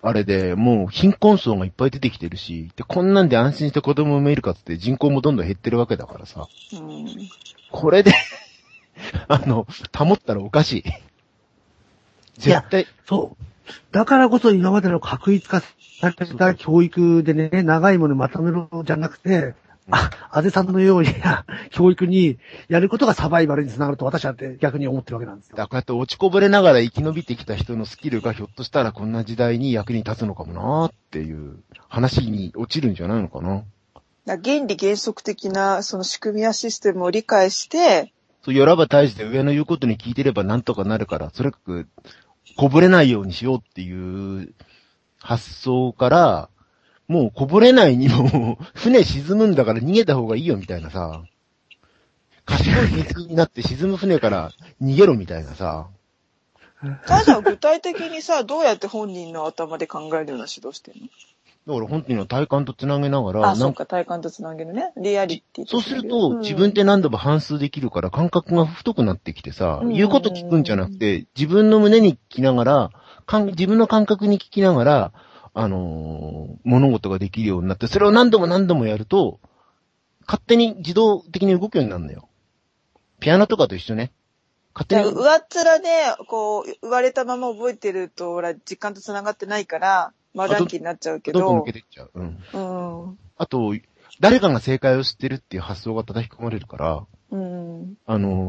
あれでもう貧困層がいっぱい出てきてるし、で、こんなんで安心して子供産めるかって人口もどんどん減ってるわけだからさ。うん。これで、あの、保ったらおかしい。絶対、そう。だからこそ今までの確一化された教育でね、長いものまとめろじゃなくて、あ、あぜさんのように 教育にやることがサバイバルにつながると私はって逆に思ってるわけなんですよ。だからこうやって落ちこぼれながら生き延びてきた人のスキルがひょっとしたらこんな時代に役に立つのかもなっていう話に落ちるんじゃないのかな。原理原則的なその仕組みやシステムを理解して、そう、よらば大して上の言うことに聞いてればなんとかなるから、それかく、こぼれないようにしようっていう発想から、もうこぼれないにも、船沈むんだから逃げた方がいいよみたいなさ、賢い水になって沈む船から逃げろみたいなさ、ただ具体的にさ、どうやって本人の頭で考えるような指導してんの？だから本人の体感とつなげながら、あ、そうんか、体感とつなげるね。リアリティそうすると、自分で何度も反数できるから感覚が太くなってきてさ、うん言うこと聞くんじゃなくて、自分の胸に聞きながら、自分の感覚に聞きながら、あのー物事ができるようになって、それを何度も何度もやると、勝手に自動的に動くようになるのよ。ピアノとかと一緒ね。勝手に。上っ面で、こう、言われたまま覚えてると、ほら、実感と繋がってないから、丸暗記になっちゃうけどどんどん抜け、てっちゃう。うん。うん。あと、誰かが正解を知ってるっていう発想が叩き込まれるから、うん。あの、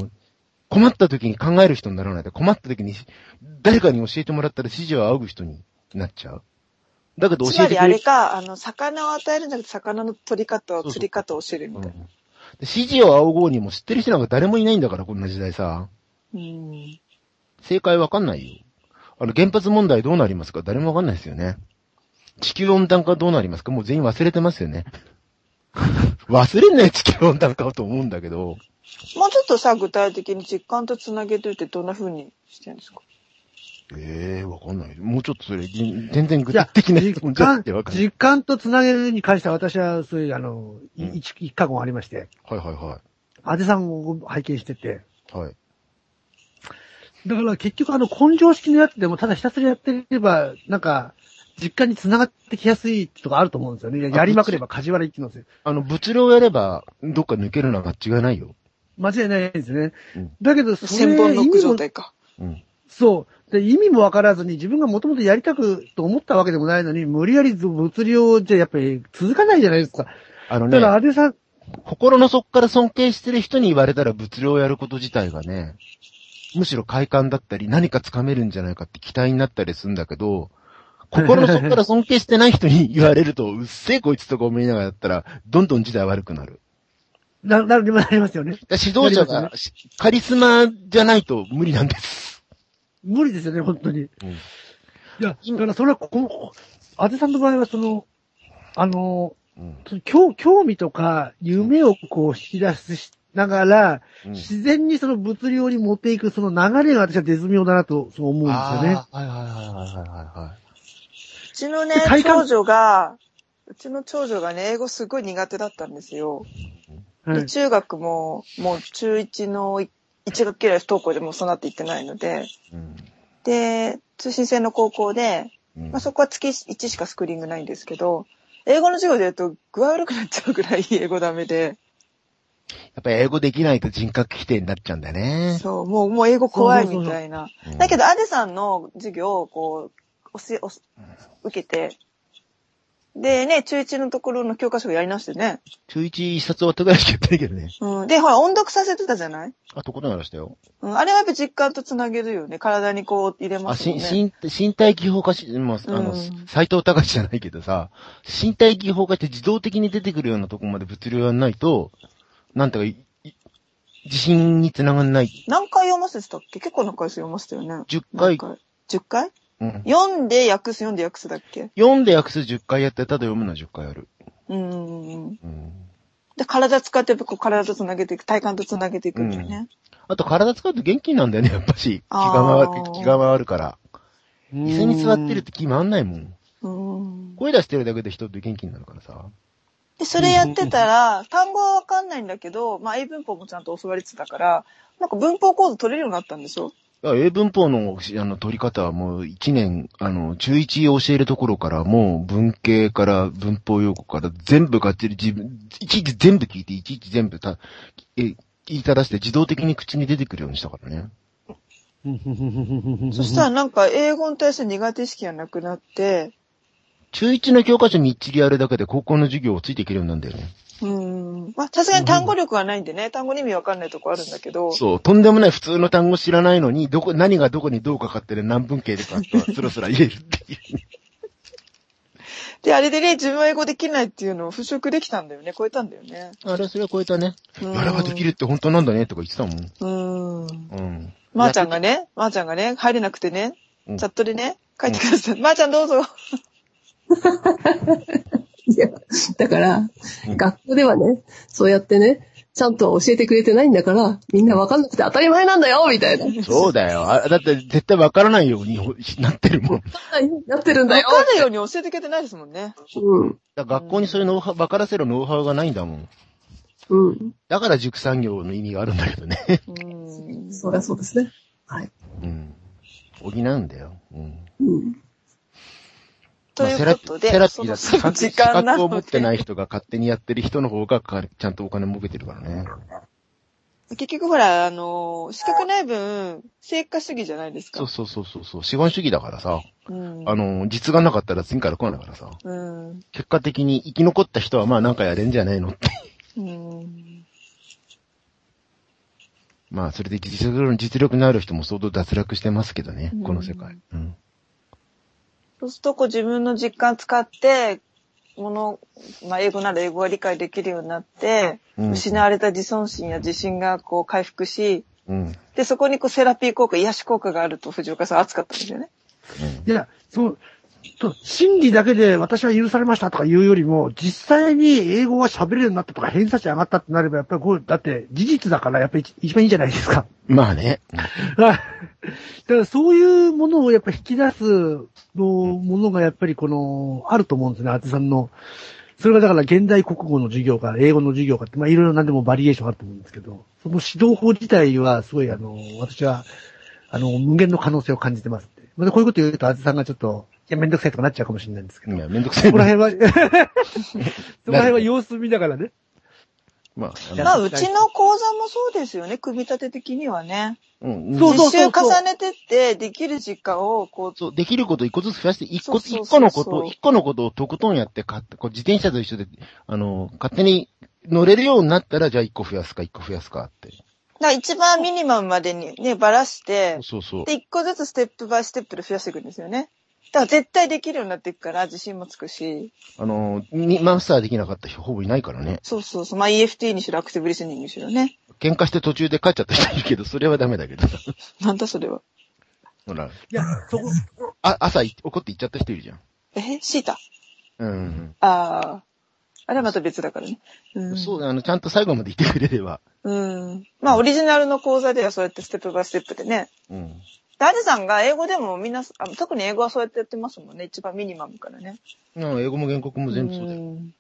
困った時に考える人にならないで、困った時に誰かに教えてもらったら指示を仰ぐ人になっちゃう。だけどつまりあ教えてくれる。れか、あの、魚を与えるんじゃなくて、魚の取り方を、そうそう釣り方を教えるみうんたいな。で指示を仰ごうにも知ってる人なんか誰もいないんだから、こんな時代さ。うん。正解わかんないよ。あの、原発問題どうなりますか？誰もわかんないですよね。地球温暖化どうなりますか？もう全員忘れてますよね。忘れんなよ、地球温暖化をと思うんだけど。もうちょっとさ、具体的に実感と繋げてるってどんな風にしてるんですか？ええわかんない。もうちょっとそれ、全然具体的な実質問じゃ感ってわかんない。実感とつなげるに関しては私はそういう、あの、いうん一、一過言ありまして、はいはいはあぜさんを拝見してて、い。はい。だから結局あの根性式のやつでもただひたすらやってれば、なんか、実感につながってきやすいとかあると思うんですよね。やりまくれば梶原一騎のせい。あの、物量やれば、どっか抜けるのは間違いないよ。間違いないですね。うんだけど、それ千本ノック意味も、状態か。うん。そう。で、意味もわからずに自分がもともとやりたくと思ったわけでもないのに、無理やり物量じゃやっぱり続かないじゃないですか。あのだから、ね、あれさん、心の底から尊敬してる人に言われたら物量をやること自体がね、むしろ快感だったり、何か掴めるんじゃないかって期待になったりするんだけど、心の底から尊敬してない人に言われると、うっせえこいつとか思いながらやったら、どんどん時代悪くなる。な、なるにもなりますよね。指導者なが、カリスマじゃないと無理なんです。無理ですよね、本当に。いうんや、だからそれはこの、あてさんの場合はその、あの、うん。興興味とか夢をこう引き出すし、ながら、うん自然にその物量に持っていくその流れが私は絶妙だなと、そう思うんですよね。はいはいはいはいはいはうちのね長女が、うちの長女がね、英語すごい苦手だったんですよ。ではい。中学も、もう中1の1学期以来不登校でもうそうなっていってないので、い。うんで、通信制の高校で、うんまあ、そこは月1しかスクリーングないんですけど、英語の授業でやると具合悪くなっちゃうぐらい 英語ダメで、やっぱり英語できないと人格否定になっちゃうんだよね。そう、もう、もう英語怖いみたいな。うんだけど、アデさんの授業をこう、教え、お受けて、でね、中1のところの教科書をやり直してね。中一一冊終わったぐらいしかやってないけどね。うん。で、ほら、音読させてたじゃない？あ、とことならしたよ。うん。あれはやっぱ実感とつなげるよね。体にこう入れまあ、すもしんね。身、身体技法化し、もう、あのうん、斎藤隆じゃないけどさ、身体技法化って自動的に出てくるようなとこまで物量やんないと、なんていうかい、い自信につながんない。何回読ませてたっけ？結構何回読ませたよね。10回、何回 ?10 回？うん。読んで訳す、読んで訳すだっけ？読んで訳す10回やって、ただ読むのは10回ある。うんうんうん。うん。で、体使って、こう体とつなげていく、体幹とつなげていくんだよね。あと体使うと元気なんだよね、やっぱし。気が回る、気が回るから。椅子に座ってるって気回んないもん。うん。声出してるだけで人って元気になるからさ。で、それやってたら、単語はわかんないんだけど、まあ、英文法もちゃんと教わりつつだから、なんか文法講座取れるようになったんでしょ？英文法の、あの、取り方はもう1年、あの、中1教えるところから、もう文系から文法用語から全部がっちり自分、いちいち全部聞いて、いちいち全部た、え、言いたらして自動的に口に出てくるようにしたからね。そしたらなんか英語に対して苦手意識がなくなって、中1の教科書みっちりやるだけで高校の授業をついていけるようになるんだよね。うん。まあ、さすがに単語力がないんでね、単語に意味わかんないとこあるんだけど、そう、とんでもない普通の単語知らないのに、どこ、何がどこにどうかかってる何文系でかと、スラスラ言えるっていう。で、あれでね、自分は英語できないっていうのを払拭できたんだよね、超えたんだよね。あれ、それは超えたね。うんあれはできるって本当なんだねとか言ってたもん。うん。うん。まー、ちゃんがね、まー、ちゃんがね、入れなくてね、うんチャットでね、書いてください。まー、ちゃんどうぞ。いや、だから、うん学校ではね、そうやってね、ちゃんと教えてくれてないんだから、みんなわかんなくて当たり前なんだよみたいな。そうだよ。あだって絶対わからないようになってるもん。なってるんだよ。わかるように教えてくれてないですもんね。うん。ら学校にそういうノウハウ、わからせるノウハウがないんだもん。うん。だから塾産業の意味があるんだけどね。うん。そりゃそうですね。はい。うん。補うんだよ。うん。うん。とまあいうことで、セラピーだそろそろ時資格間なのを持ってなで、い人が勝手にやってる人の方がかちゃんとお金儲けてるからね。結局ほら、あの、資格ない分、成果主義じゃないですか。そうそうそうそうそう。資本主義だからさ。うん。あの、実がなかったら次から来ないからさ。うん。結果的に生き残った人はまあなんかやれんじゃねえのって。うん。まあそれで実力のある人も相当脱落してますけどねうん。この世界。うん。そうすると、こう自分の実感使って、もの、まあ、英語なら英語が理解できるようになって、うん失われた自尊心や自信がこう回復し、うん。で、そこにこうセラピー効果、癒し効果があると藤岡さん熱かったんですよね。うんいや、そう心理だけで私は許されましたとか言うよりも、実際に英語が喋れるようになったとか偏差値上がったってなれば、やっぱりこう、だって事実だからやっぱり一番いいんじゃないですか。まあね。はい。だからそういうものをやっぱ引き出すのものがやっぱりこの、あると思うんですね、あてさんの。それがだから現代国語の授業か、英語の授業かって、まあいろいろ何でもバリエーションあると思うんですけど、その指導法自体はすごいあの、私は、あの、無限の可能性を感じてますって。まあこういうこと言うと、あてさんがちょっと、や、めんどくさいとかなっちゃうかもしれないんですけど、いや、めんどくさいな。そこら辺は、そこら辺は様子見ながらね。まあ、まあ、うちの講座もそうですよね、組み立て的にはね。うん。そう実習重ねてって、できる時間を、こう、そう、できること一個ずつ増やして、一個、そうそうそう一個のことを、一個のことをとことんやって、かこう自転車と一緒で、あの、勝手に乗れるようになったら、じゃあ一個増やすか、一個増やすかって。だ一番ミニマムまでにね、ばらして、そうそう。で、一個ずつステップバイステップで増やしていくんですよね。だから絶対できるようになっていくから、自信もつくし。あの、にマスターできなかった人ほぼいないからね。そうそうそう。まあ EFT にしろアクティブリスニングにしろね。喧嘩して途中で帰っちゃった人いるけど、それはダメだけどさ。なんだそれは。ほら、いや、そこ、あ、朝い怒って行っちゃった人いるじゃん。えシータ？うん。ああ。あれはまた別だからね。うん。そうだ、あの、ちゃんと最後まで言ってくれれば。うん。まあ、オリジナルの講座ではそうやってステップバイステップでね。うん。で、アジさんが英語でもみんな、あの特に英語はそうやってやってますもんね。一番ミニマムからね。うん英語も原告も全部そうだよ。ん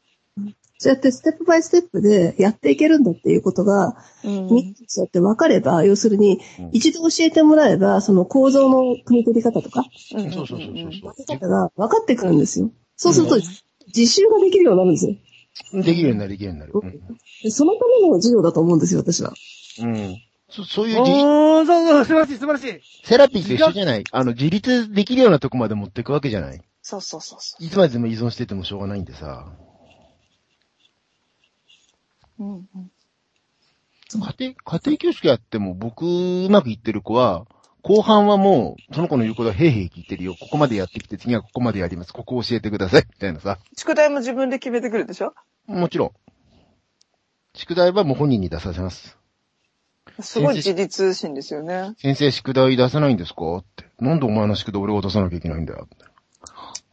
そうやってステップバイステップでやっていけるんだっていうことが、うん。そうやって分かれば、要するにうん、一度教えてもらえば、その構造の組み取り方とか、うんそうそうそうそう分け方が分かってくるんですよ。そうするとうん、実習ができるようになるんですよ。できるようになる、できるようになる。でそのための授業だと思うんですよ、私は。うん。うん。そそういうじ、おー、そうそう、素晴らしい、素晴らしい。セラピーと一緒じゃないあの、自立できるようなとこまで持っていくわけじゃないそうそうそうそいつまでも依存しててもしょうがないんでさ。う。うんうん家庭、家庭教師やっても僕、うまくいってる子は、後半はもう、その子の言うことはへいへい聞いてるよ。ここまでやってきて、次はここまでやります。ここ教えてください。みたいなさ。宿題も自分で決めてくるでしょ？もちろん。宿題はもう本人に出させます。すごい自立心ですよね。先生、宿題出さないんですか？って。なんでお前の宿題俺が出さなきゃいけないんだよ。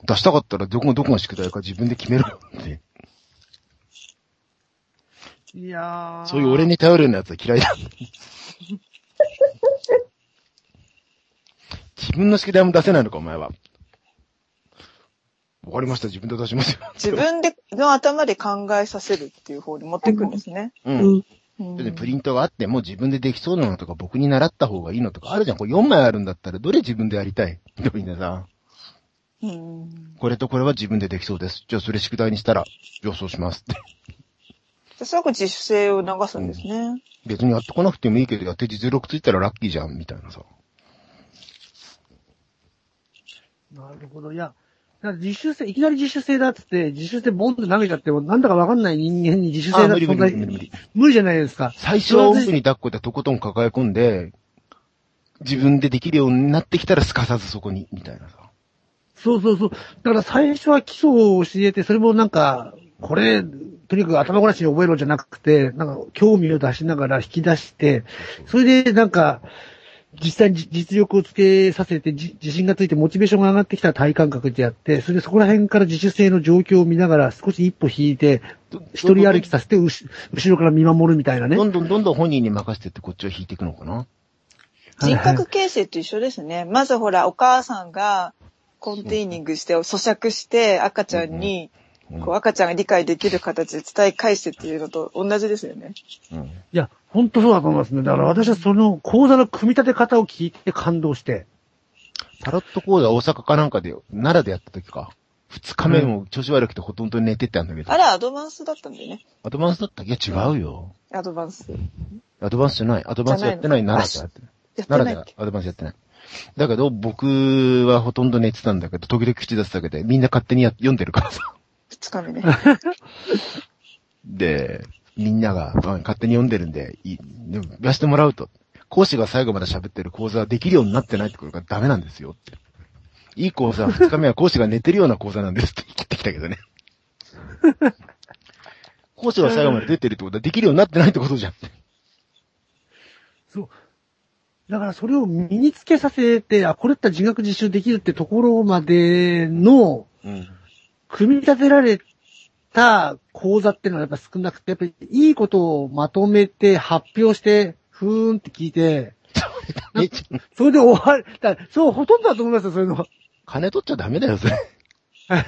出したかったらどこ、どこが宿題か自分で決めろよって。いやー。そういう俺に頼るようなやつは嫌いだ。自分の宿題も出せないのか、お前は。わかりました、自分で出しますよ。自分で、の頭で考えさせるっていう方に持ってくんですね。う。うんん。うんプリントがあっても自分でできそうなのとか僕に習った方がいいのとかあるじゃん。これ4枚あるんだったらどれ自分でやりたい？でもいいんださ。うん。これとこれは自分でできそうです。じゃあそれ宿題にしたら、予想しますって。すごく自主性を流すんですね。別にやってこなくてもいいけど、やって実力ついたらラッキーじゃん、みたいなさ。なるほど。いや、だから自主性、いきなり自主性だっつって、自主性ボンって投げちゃっても、なんだかわかんない人間に自主性あ無理無理無理無理。無理じゃないですか。最初は奥に抱っこでとことん抱え込んで、自分でできるようになってきたらすかさずそこに、みたいなさ。そうそうそう。だから最初は基礎を教えて、それもなんか、これ、とにかく頭ごなしに覚えろじゃなくて、なんか興味を出しながら引き出して、それでなんか、実際にじ実力をつけさせて、じ自信がついてモチベーションが上がってきたら体感覚でやって、それでそこら辺から自主性の状況を見ながら少し一歩引いて、一人歩きさせて、後ろから見守るみたいなねど。んどんどんどん本人に任せてってこっちは引いていくのかな？人格形成と一緒ですね。まずほら、お母さんがコンテイニングして、咀嚼して、赤ちゃんに、うんこう赤ちゃんが理解できる形で伝え返してっていうのと同じですよね。うん。いや、本当そうだと思いますね。だから私はその講座の組み立て方を聞いて感動して。タロット講座大阪かなんかで、奈良でやった時か。二日目も調子悪くてほとんど寝てたんだけど。あれアドバンスだったんだよね。アドバンスだった？いや違うよ。アドバンス。アドバンスじゃない。アドバンスやってない。奈良でやってないっけ？良でアドバンスやってない。だけど、僕はほとんど寝てたんだけど、時々口出すだけで、みんな勝手にや読んでるからさ。二日目ね。で、みんなが、うん勝手に読んでるんで、いい、でも言わせてもらうと、講師が最後まで喋ってる講座はできるようになってないってことがダメなんですよって。いい講座、二日目は講師が寝てるような講座なんですって 言ってきたけどね。講師が最後まで出てるってことはできるようになってないってことじゃん。そう。だからそれを身につけさせて、あ、これだったら自学自習できるってところまでの、うん。組み立てられた講座っていうのはやっぱ少なくて、やっぱりいいことをまとめて発表して、ふーんって聞いて、えそれで終わる。だそう、ほとんどだと思いますよ、そういうの。金取っちゃダメだよ、それ。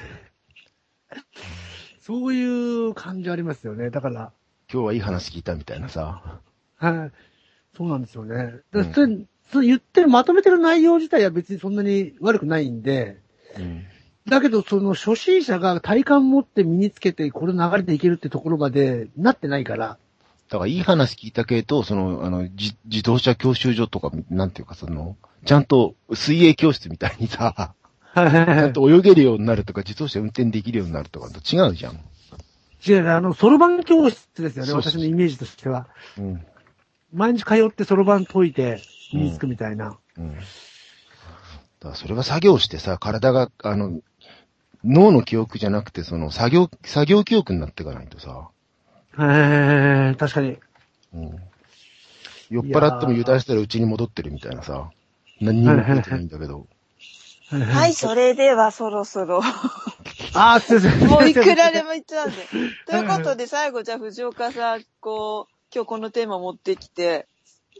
そういう感じありますよね。だから、今日はいい話聞いたみたいなさ。はい。そうなんですよね。だからうんそれ言ってる、まとめてる内容自体は別にそんなに悪くないんで、うん。だけど、その初心者が体感持って身につけて、これ流れていけるってところまでなってないから。だからいい話聞いたけど、その、あの、じ自動車教習所とか、なんていうかその、ちゃんと水泳教室みたいにさ、ちゃんと泳げるようになるとか、自動車運転できるようになるとかと違うじゃん。違うね、あの、そろばん教室ですよね、私のイメージとしては。うん。毎日通ってそろばん解いて身につくみたいな。うん。だからそれは作業してさ、体が、あの、脳の記憶じゃなくて、その、作業、作業記憶になっていかないとさ、へー、確かに。うん。酔っ払っても油断したら家に戻ってるみたいなさ、何にも覚えてないんだけど、はい、それではそろそろ。あー、すいません。もういくらでも言っちゃうんで。ということで、最後、じゃあ藤岡さん、こう、今日このテーマ持ってきて、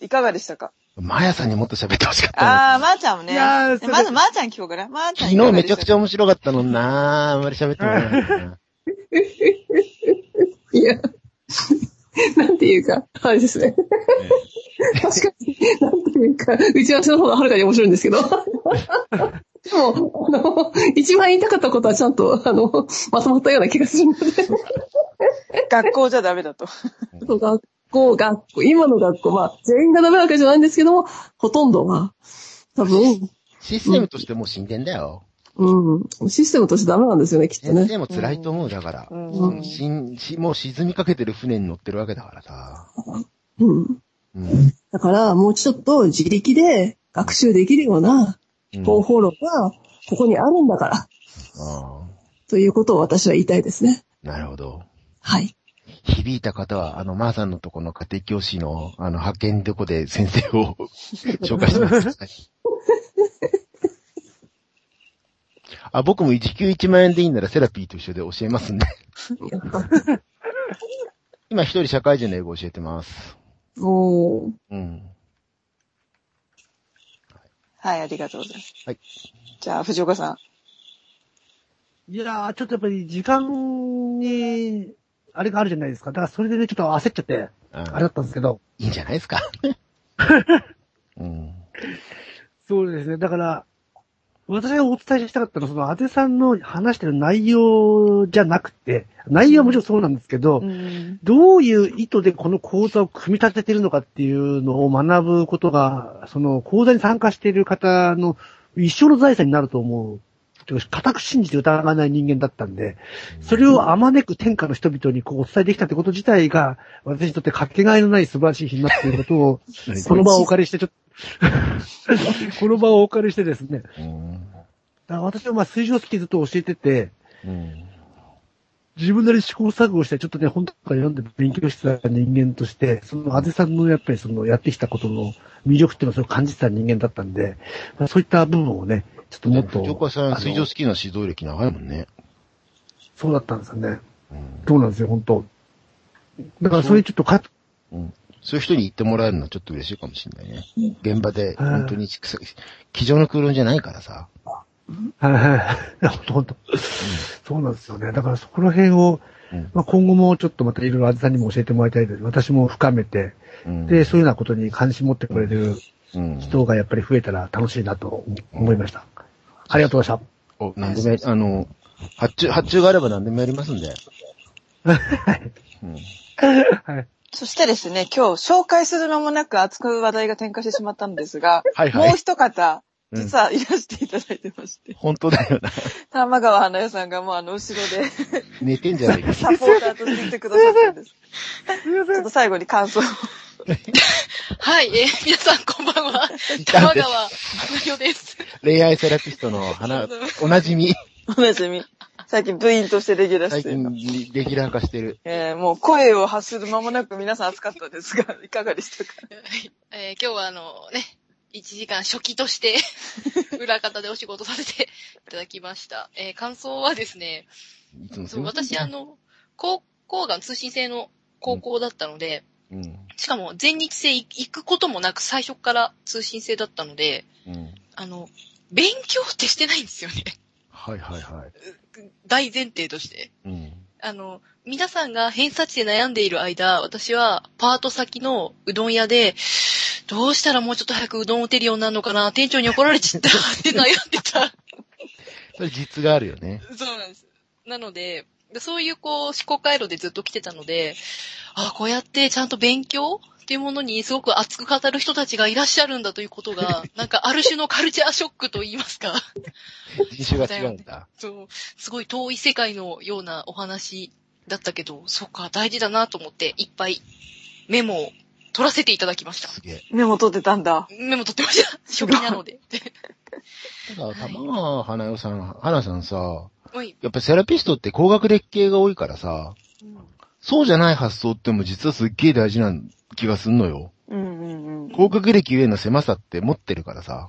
いかがでしたか？マヤさんにもっと喋ってほしかったな。あー、まー、ちゃんもね。いやーそれまずまーちゃん聞こうかな。まーちゃん昨日めちゃくちゃゃ。面白かったのになあんまり喋ってもらえなかったな。いや、なんていうか、あれですね。確かに、なんていうか、打ち合わせの方がはるかに面白いんですけど。でも、あの、一番言いたかったことはちゃんと、あの、まとまったような気がするので、学校じゃダメだと。学校、学校、今の学校、まあ、全員がダメなわけじゃないんですけども、ほとんどは、多分、システムとしてもう死んでんだよ。うん、システムとしてダメなんですよね、きっとね。先生も辛いと思う、だから。うんうんしんしもう沈みかけてる船に乗ってるわけだからさ。うん。うん。だから、もうちょっと自力で学習できるようなうん方法論が、ここにあるんだから、あということを私は言いたいですね。あ、なるほど。はい。響いた方は、あの、まーさんのとこの家庭教師の、あの、派遣どこで先生を 紹介してます。あ、僕も時給1万円でいいならセラピーと一緒で教えますんで。今一人社会人の英語教えてます。おー。うん。はい、ありがとうございます。はい。じゃあ、藤岡さん。いやー、ちょっとやっぱり時間に、あれがあるじゃないですか。だからそれでね、ちょっと焦っちゃって、ああれだったんですけど。いいんじゃないですか？うん。そうですね。だから、私がお伝えしたかったのは、その、あてさんの話してる内容じゃなくて、内容はもちろんそうなんですけど、うん。どういう意図でこの講座を組み立ててるのかっていうのを学ぶことが、その講座に参加している方の一生の財産になると思う。固く信じて疑わない人間だったんで、それをあまねく天下の人々にこうお伝えできたってこと自体が、私にとってかけがえのない素晴らしい日になっていることを、この場をお借りしてちょっと、この場をお借りしてですね、私はまあ水上スキーずっと教えてて、うん。自分なりに試行錯誤して、ちょっとね、本とか読んで勉強してた人間として、その、あぜさんのやっぱりその、やってきたことの魅力っていうのをそれを感じてた人間だったんで、まあ、そういった部分をね、ちょっともっと、藤岡さん、水上スキーの指導歴長いもんね。そうだったんですよね。うん。そうなんですよ、本当だからそれちょっとか、うん。そういう人に言ってもらえるのはちょっと嬉しいかもしれないね。現場で、本当に、机上の空論じゃないからさ。はいはい。本当本当そうなんですよね。だからそこら辺を、うんまあ、今後もちょっとまたいろいろあずさんにも教えてもらいたいです。私も深めて、うん。で、そういうようなことに関心持ってくれてるうん。人がやっぱり増えたら楽しいなと思いました。ありがとうございまお、なんでもやり、あの、発注、発注があれば何でもやりますんで。うん。した。はい。そしてですね、今日紹介する間もなく熱く話題が展開してしまったんですが、はいはいもう一方、うん実はいらしていただいてまして、本当だよな。玉川花代さんがもうあの後ろで寝てんじゃないか。サポーターとしていてくださってるんです。ちょっと最後に感想を。はい、えー皆さんこんばんは。玉川花代です。恋愛セラピストの花、おなじみ、おなじみ。最近部員としてレギュラー最している近レギュラー化してる。えーもう声を発する間もなく皆さん熱かったですが、いかがでしたか？はいえー今日はあのね、1時間初期として、裏方でお仕事させて いただきました。えー感想はですね、そう、私あ、の、高校が通信制の高校だったので、うん。しかも全日制行くこともなく最初から通信制だったので、うん。あの、勉強ってしてないんですよね。はいはいはい。大前提として。うん。あの、皆さんが偏差値で悩んでいる間、私はパート先のうどん屋で、どうしたらもうちょっと早くうどんを打てるようになるのかな、店長に怒られちゃったって悩んでた。それ実があるよね。そうなんです。なので、でそういうこう思考回路でずっと来てたので、あこうやってちゃんと勉強っていうものにすごく熱く語る人たちがいらっしゃるんだということが、なんかある種のカルチャーショックと言いますか。人種が違うんだ。そう、すごい遠い世界のようなお話だったけど、そうか、大事だなと思って、いっぱいメモを取らせていただきました。すげえ。メモ取ってたんだ。メモ取ってました。初期なので。ただ、玉川花代さん、花さんさ、はい。やっぱセラピストって高学歴系が多いからさ、そうじゃない発想っても実はすっげえ大事な気がすんのよ。うんうんうん。高学歴ゆえの狭さって持ってるからさ。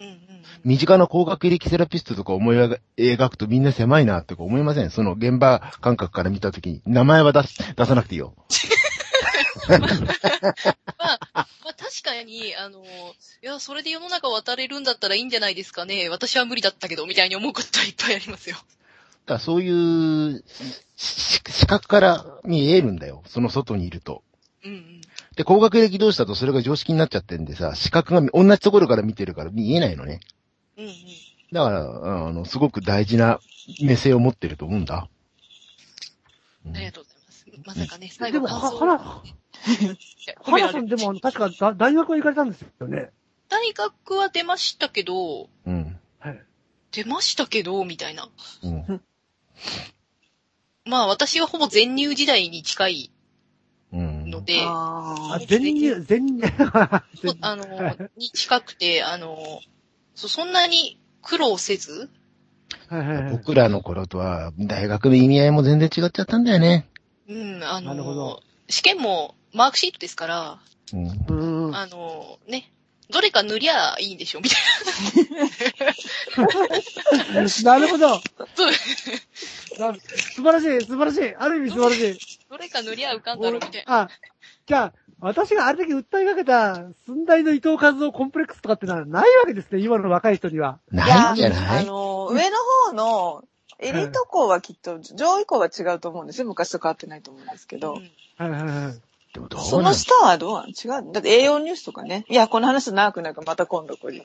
うんうん身近な高学歴セラピストとか思い描くとみんな狭いなって思いません？その現場感覚から見たときに、名前は出す、出さなくていいよ。まあ、まあ確かに、あの、いや、それで世の中渡れるんだったらいいんじゃないですかね。私は無理だったけど、みたいに思うことはいっぱいありますよ。だからそういう、視覚から見えるんだよ。その外にいると。うんうん。で、高学歴同士だとそれが常識になっちゃってんでさ、視覚が同じところから見てるから見えないのね。うんうん。だから、あの、すごく大事な目線を持ってると思うんだ。ありがとうございます。まさかね、最後でも、は、後感想は褒な、はなさんでも確かだ大学は行かれたんですよね。大学は出ましたけど、うん。はい。出ましたけど、みたいな。うん。まあ私はほぼ全入時代に近いうん。ので、ああ、全入、全入。あの、に近くて、あの、そそんなに苦労せず、はいはいはい。僕らの頃とは、大学の意味合いも全然違っちゃったんだよね。うん、あなるほどの、試験もマークシートですから、うん。うん。あの、ね、どれか塗りゃいいんでしょみたいなるほど。な。そうな素晴らしい、素晴らしい。ある意味素晴らしい。どれか塗りゃ浮かんだろ、みたいな。あ、じゃあ、私があれだけ訴えかけた、寸大の伊藤和夫コンプレックスとかってのはないわけですね、今の若い人には。ないんじゃない？あの、上の方の、エリート校はきっと、上位校は違うと思うんですよ。昔と変わってないと思うんですけど。うんはいはいはい。でもどそうのなん下はどうなの違うだって栄養ニュースとかね。いや、この話長くなるからまた今度これ。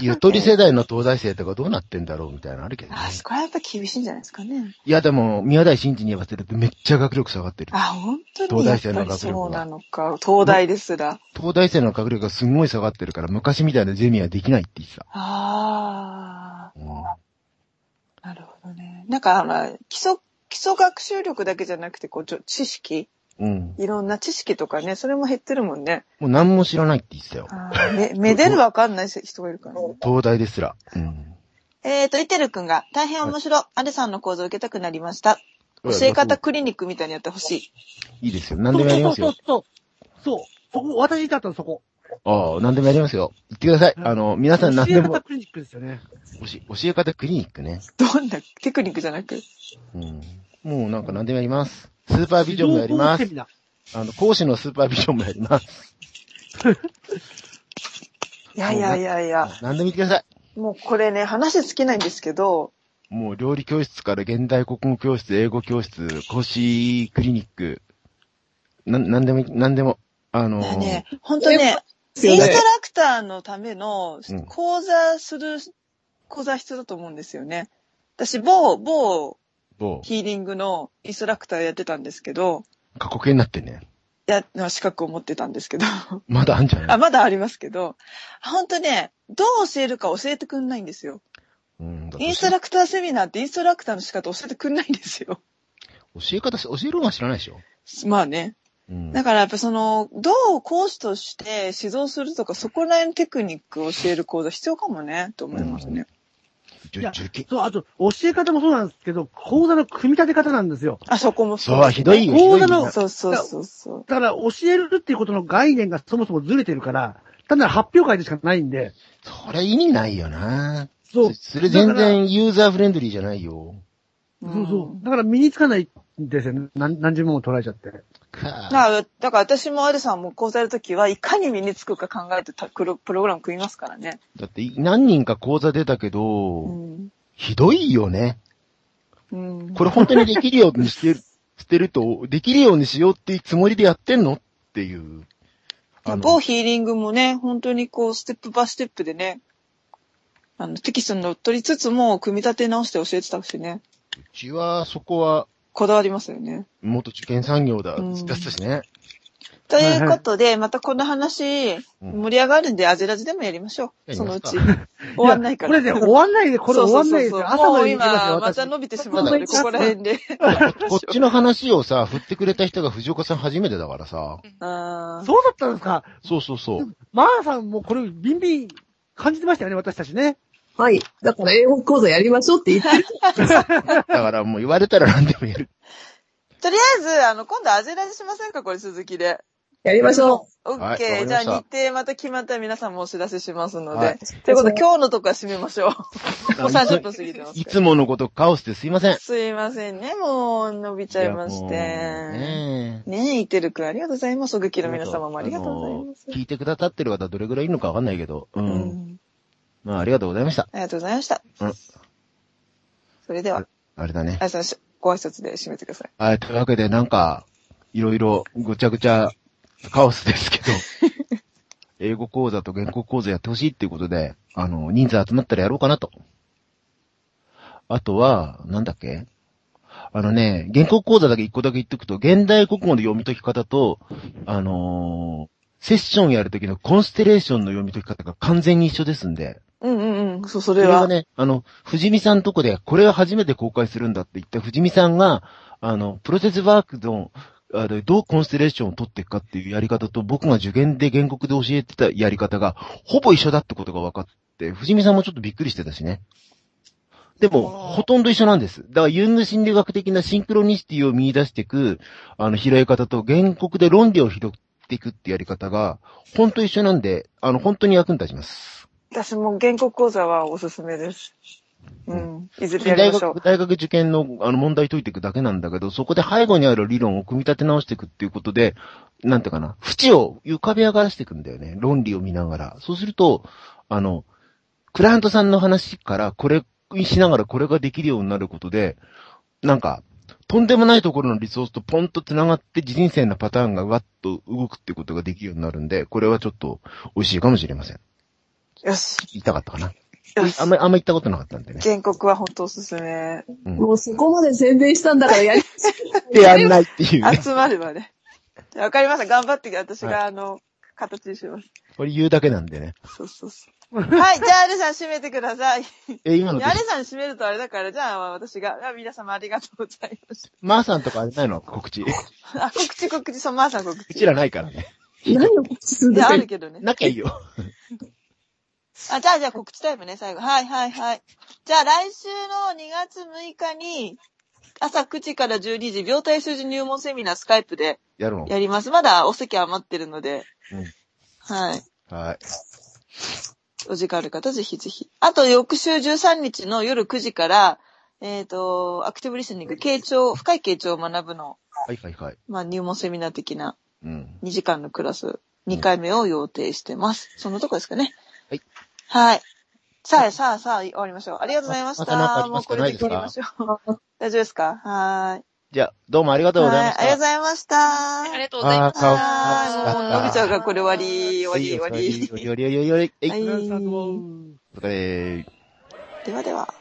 ゆゆとり世代の東大生とかどうなってんだろうみたいなのあるけどね。あ、これはやっぱ厳しいんじゃないですかね。いやでも、宮台真司に言わせるとめっちゃ学力下がってる。あ、本当に東大生の学力はそうなのか。東大ですら。東大生の学力がすごい下がってるから、昔みたいなゼミはできないって言ってた。あうんあ、なるほどね。なんか、あの、基礎、基礎学習力だけじゃなくて、こう、知識うん。いろんな知識とかね、それも減ってるもんね。もう何も知らないって言ってたよ。め、めでるわかんない人がいるからね。東大ですら。うん。えーと、イテル君が、大変面白い。アレさんの講座を受けたくなりました。教え方クリニックみたいにやってほしい。いいですよ。何でもやりますよそう。そうそう。そう。そこ、私だったのそこ。ああ、何でもやりますよ。言ってください。あの、皆さん何でも教え方、クリニックですよね。教え教え方クリニックね。どんなテクニックじゃなく？うん。もうなんか何でもやります。スーパービジョンもやります。あの、講師のスーパービジョンもやります。いやいやいやいや。何でも言ってください。もうこれね、話尽きないんですけど、もう料理教室から現代国語教室、英語教室、講師クリニック、な、なんでも、なんでも、あのーね、本当ね、インストラクターのためのうん講座する、講座必要だと思うんですよね。私、某、某某、ヒーリングのインストラクターやってたんですけど、過去形になってんね。や、資格を持ってたんですけど、まだあんじゃない？あ、まだありますけど、本当ね、どう教えるか教えてくんないんですよ。うん、だインストラクターセミナーってインストラクターの仕方教えてくんないんですよ。教え方し、教えるのは知らないでしょ？まあね。うん。だからやっぱその、どう講師として指導するとか、そこら辺のテクニックを教える講座必要かもね、と思いますね。受験そう、あと、教え方もそうなんですけど、講座の組み立て方なんですよ。あ、そこもそう、ひどいよ。講座のひどいよそうそうそうそう。だから、教えるっていうことの概念がそもそもずれてるから、単なる発表会でしかないんで、それ意味ないよなそう。そそれ全然ユーザーフレンドリーじゃないよ。そうそう。だから身につかないんですよね。何何十問も取られちゃって。かだから、だから私もアルさんも講座やるときは、いかに身につくか考えてたプロプログラム組みますからね。だって何人か講座出たけど、うん。ひどいよね。うん。これ本当にできるようにしてる、してると、できるようにしようっていうつもりでやってんの？っていう。某ヒーリングもね、本当にこう、ステップバイステップでね、あの、テキストに乗っ取りつつも、組み立て直して教えてたしね。うちはそこは、こだわりますよね。元受験産業だ、うんだったしね。ということで、またこの話、うん盛り上がるんで、アジラジでもやりましょう。そのうち。終わんないから。やこれね、終わんないで、これ終わんないですよ。朝まもうで行きますよ、今、ま私た。伸びてしまうので、ここら辺で。こっちの話をさ、振ってくれた人が藤岡さん初めてだからさ。そうだったんですか？そうそうそう。マーさんもこれ、ビンビン感じてましたよね、私たちね。はい。だから英語講座やりましょうって言ってる。だからもう言われたら何でも言える。とりあえず、あの、今度アジラジしませんかこれ続きで。やりましょオッはいケー。じゃあ日程また決まったら皆さんもお知らせしますので。はいということで今日のとこは締めましょう。もう30分過ぎてます。いつものことカオスですいません。すいませんね。もう伸びちゃいまして。ねえねえ、いてるくんありがとうございます。おぐきの皆様もありがとうございます。聞いてくださってる方どれぐらいいるのかわかんないけど、う。うんん。まあ、ありがとうございました。ありがとうございました。うんそれでは、あれだね。あやさん、しご挨拶で締めてください。はい、というわけで、なんか、いろいろごちゃごちゃカオスですけど、英語講座と原稿講座やってほしいっていうことで、あの、人数集まったらやろうかなと。あとは、なんだっけ？あのね、原稿講座だけ一個だけ言っとくと、現代国語の読み解き方と、あのーセッションやるときのコンステレーションの読み解き方が完全に一緒ですんで、うんうんうん。そう、それは。れはね、あの、藤見さんとこで、これは初めて公開するんだって言った藤見さんが、あの、プロセスワークの、あのどうコンステレーションを取っていくかっていうやり方と、僕が受験で原告で教えてたやり方が、ほぼ一緒だってことが分かって、藤見さんもちょっとびっくりしてたしね。でも、ほとんど一緒なんです。だから、ユング心理学的なシンクロニシティを見出していく、あの、拾い方と、原告で論理を拾っていくってやり方が、本当一緒なんで、あの、本当に役に立ちます。私も原告講座はおすすめです。うん。いずれやり大ましょう学、。大学受験のあの問題解いていくだけなんだけど、そこで背後にある理論を組み立て直していくっていうことで、なんていうかな、縁を浮かび上がらせていくんだよね。論理を見ながら。そうすると、あの、クライアントさんの話からこれしながらこれができるようになることで、なんか、とんでもないところのリソースとポンと繋がって人生のパターンがわっと動くっていうことができるようになるんで、これはちょっと美味しいかもしれません。よし。言いたかったかな？よしあんまり、あんま言ったことなかったんでね。原告は本当おすすめ。うん。もうそこまで宣伝したんだからやり、でやんないっていうね。集まればね。わかりました。頑張って私が、あの、形にします。これ言うだけなんでね。そうそうそう。はい、じゃあ、アレさん締めてください。え、今のいやアレさん締めるとあれだから、じゃあ、私が、あ皆様ありがとうございましマーさんとかあれないの？告知。うた。あ、告知告知、そう、まーさん告知。ちらないからね。何を告知するんいや、ですかあるけどね。なきゃいいよ。あ、じゃあ、じゃあ告知タイムね、最後。はい、はい、はい。じゃあ、来週の2月6日に、朝9時から12時、病態数字入門セミナースカイプでやるの？やります。まだお席余ってるので。うんはい。はい。お時間ある方、ぜひぜひ。あと、翌週13日の夜9時から、えっ、と、アクティブリスニング、傾聴、深い傾聴を学ぶの、はいはいはい。まあ、入門セミナー的なうん。2時間のクラス、2回目を予定してます。そのとこですかね。はい。はい。さあ、さあ、さあ、終わりましょう。ありがとうございました。また何かありますか？もうこれで切りましょう。大丈夫ですか？はーい。じゃあ、どうもありがとうございまはい、した。ありがとうございました。ありがとうございます。あーはい、もう、あのびちゃんがこれ終わり、終わり、終わはいり。よりよりよりより。えい。はい。お疲れ。ではでは。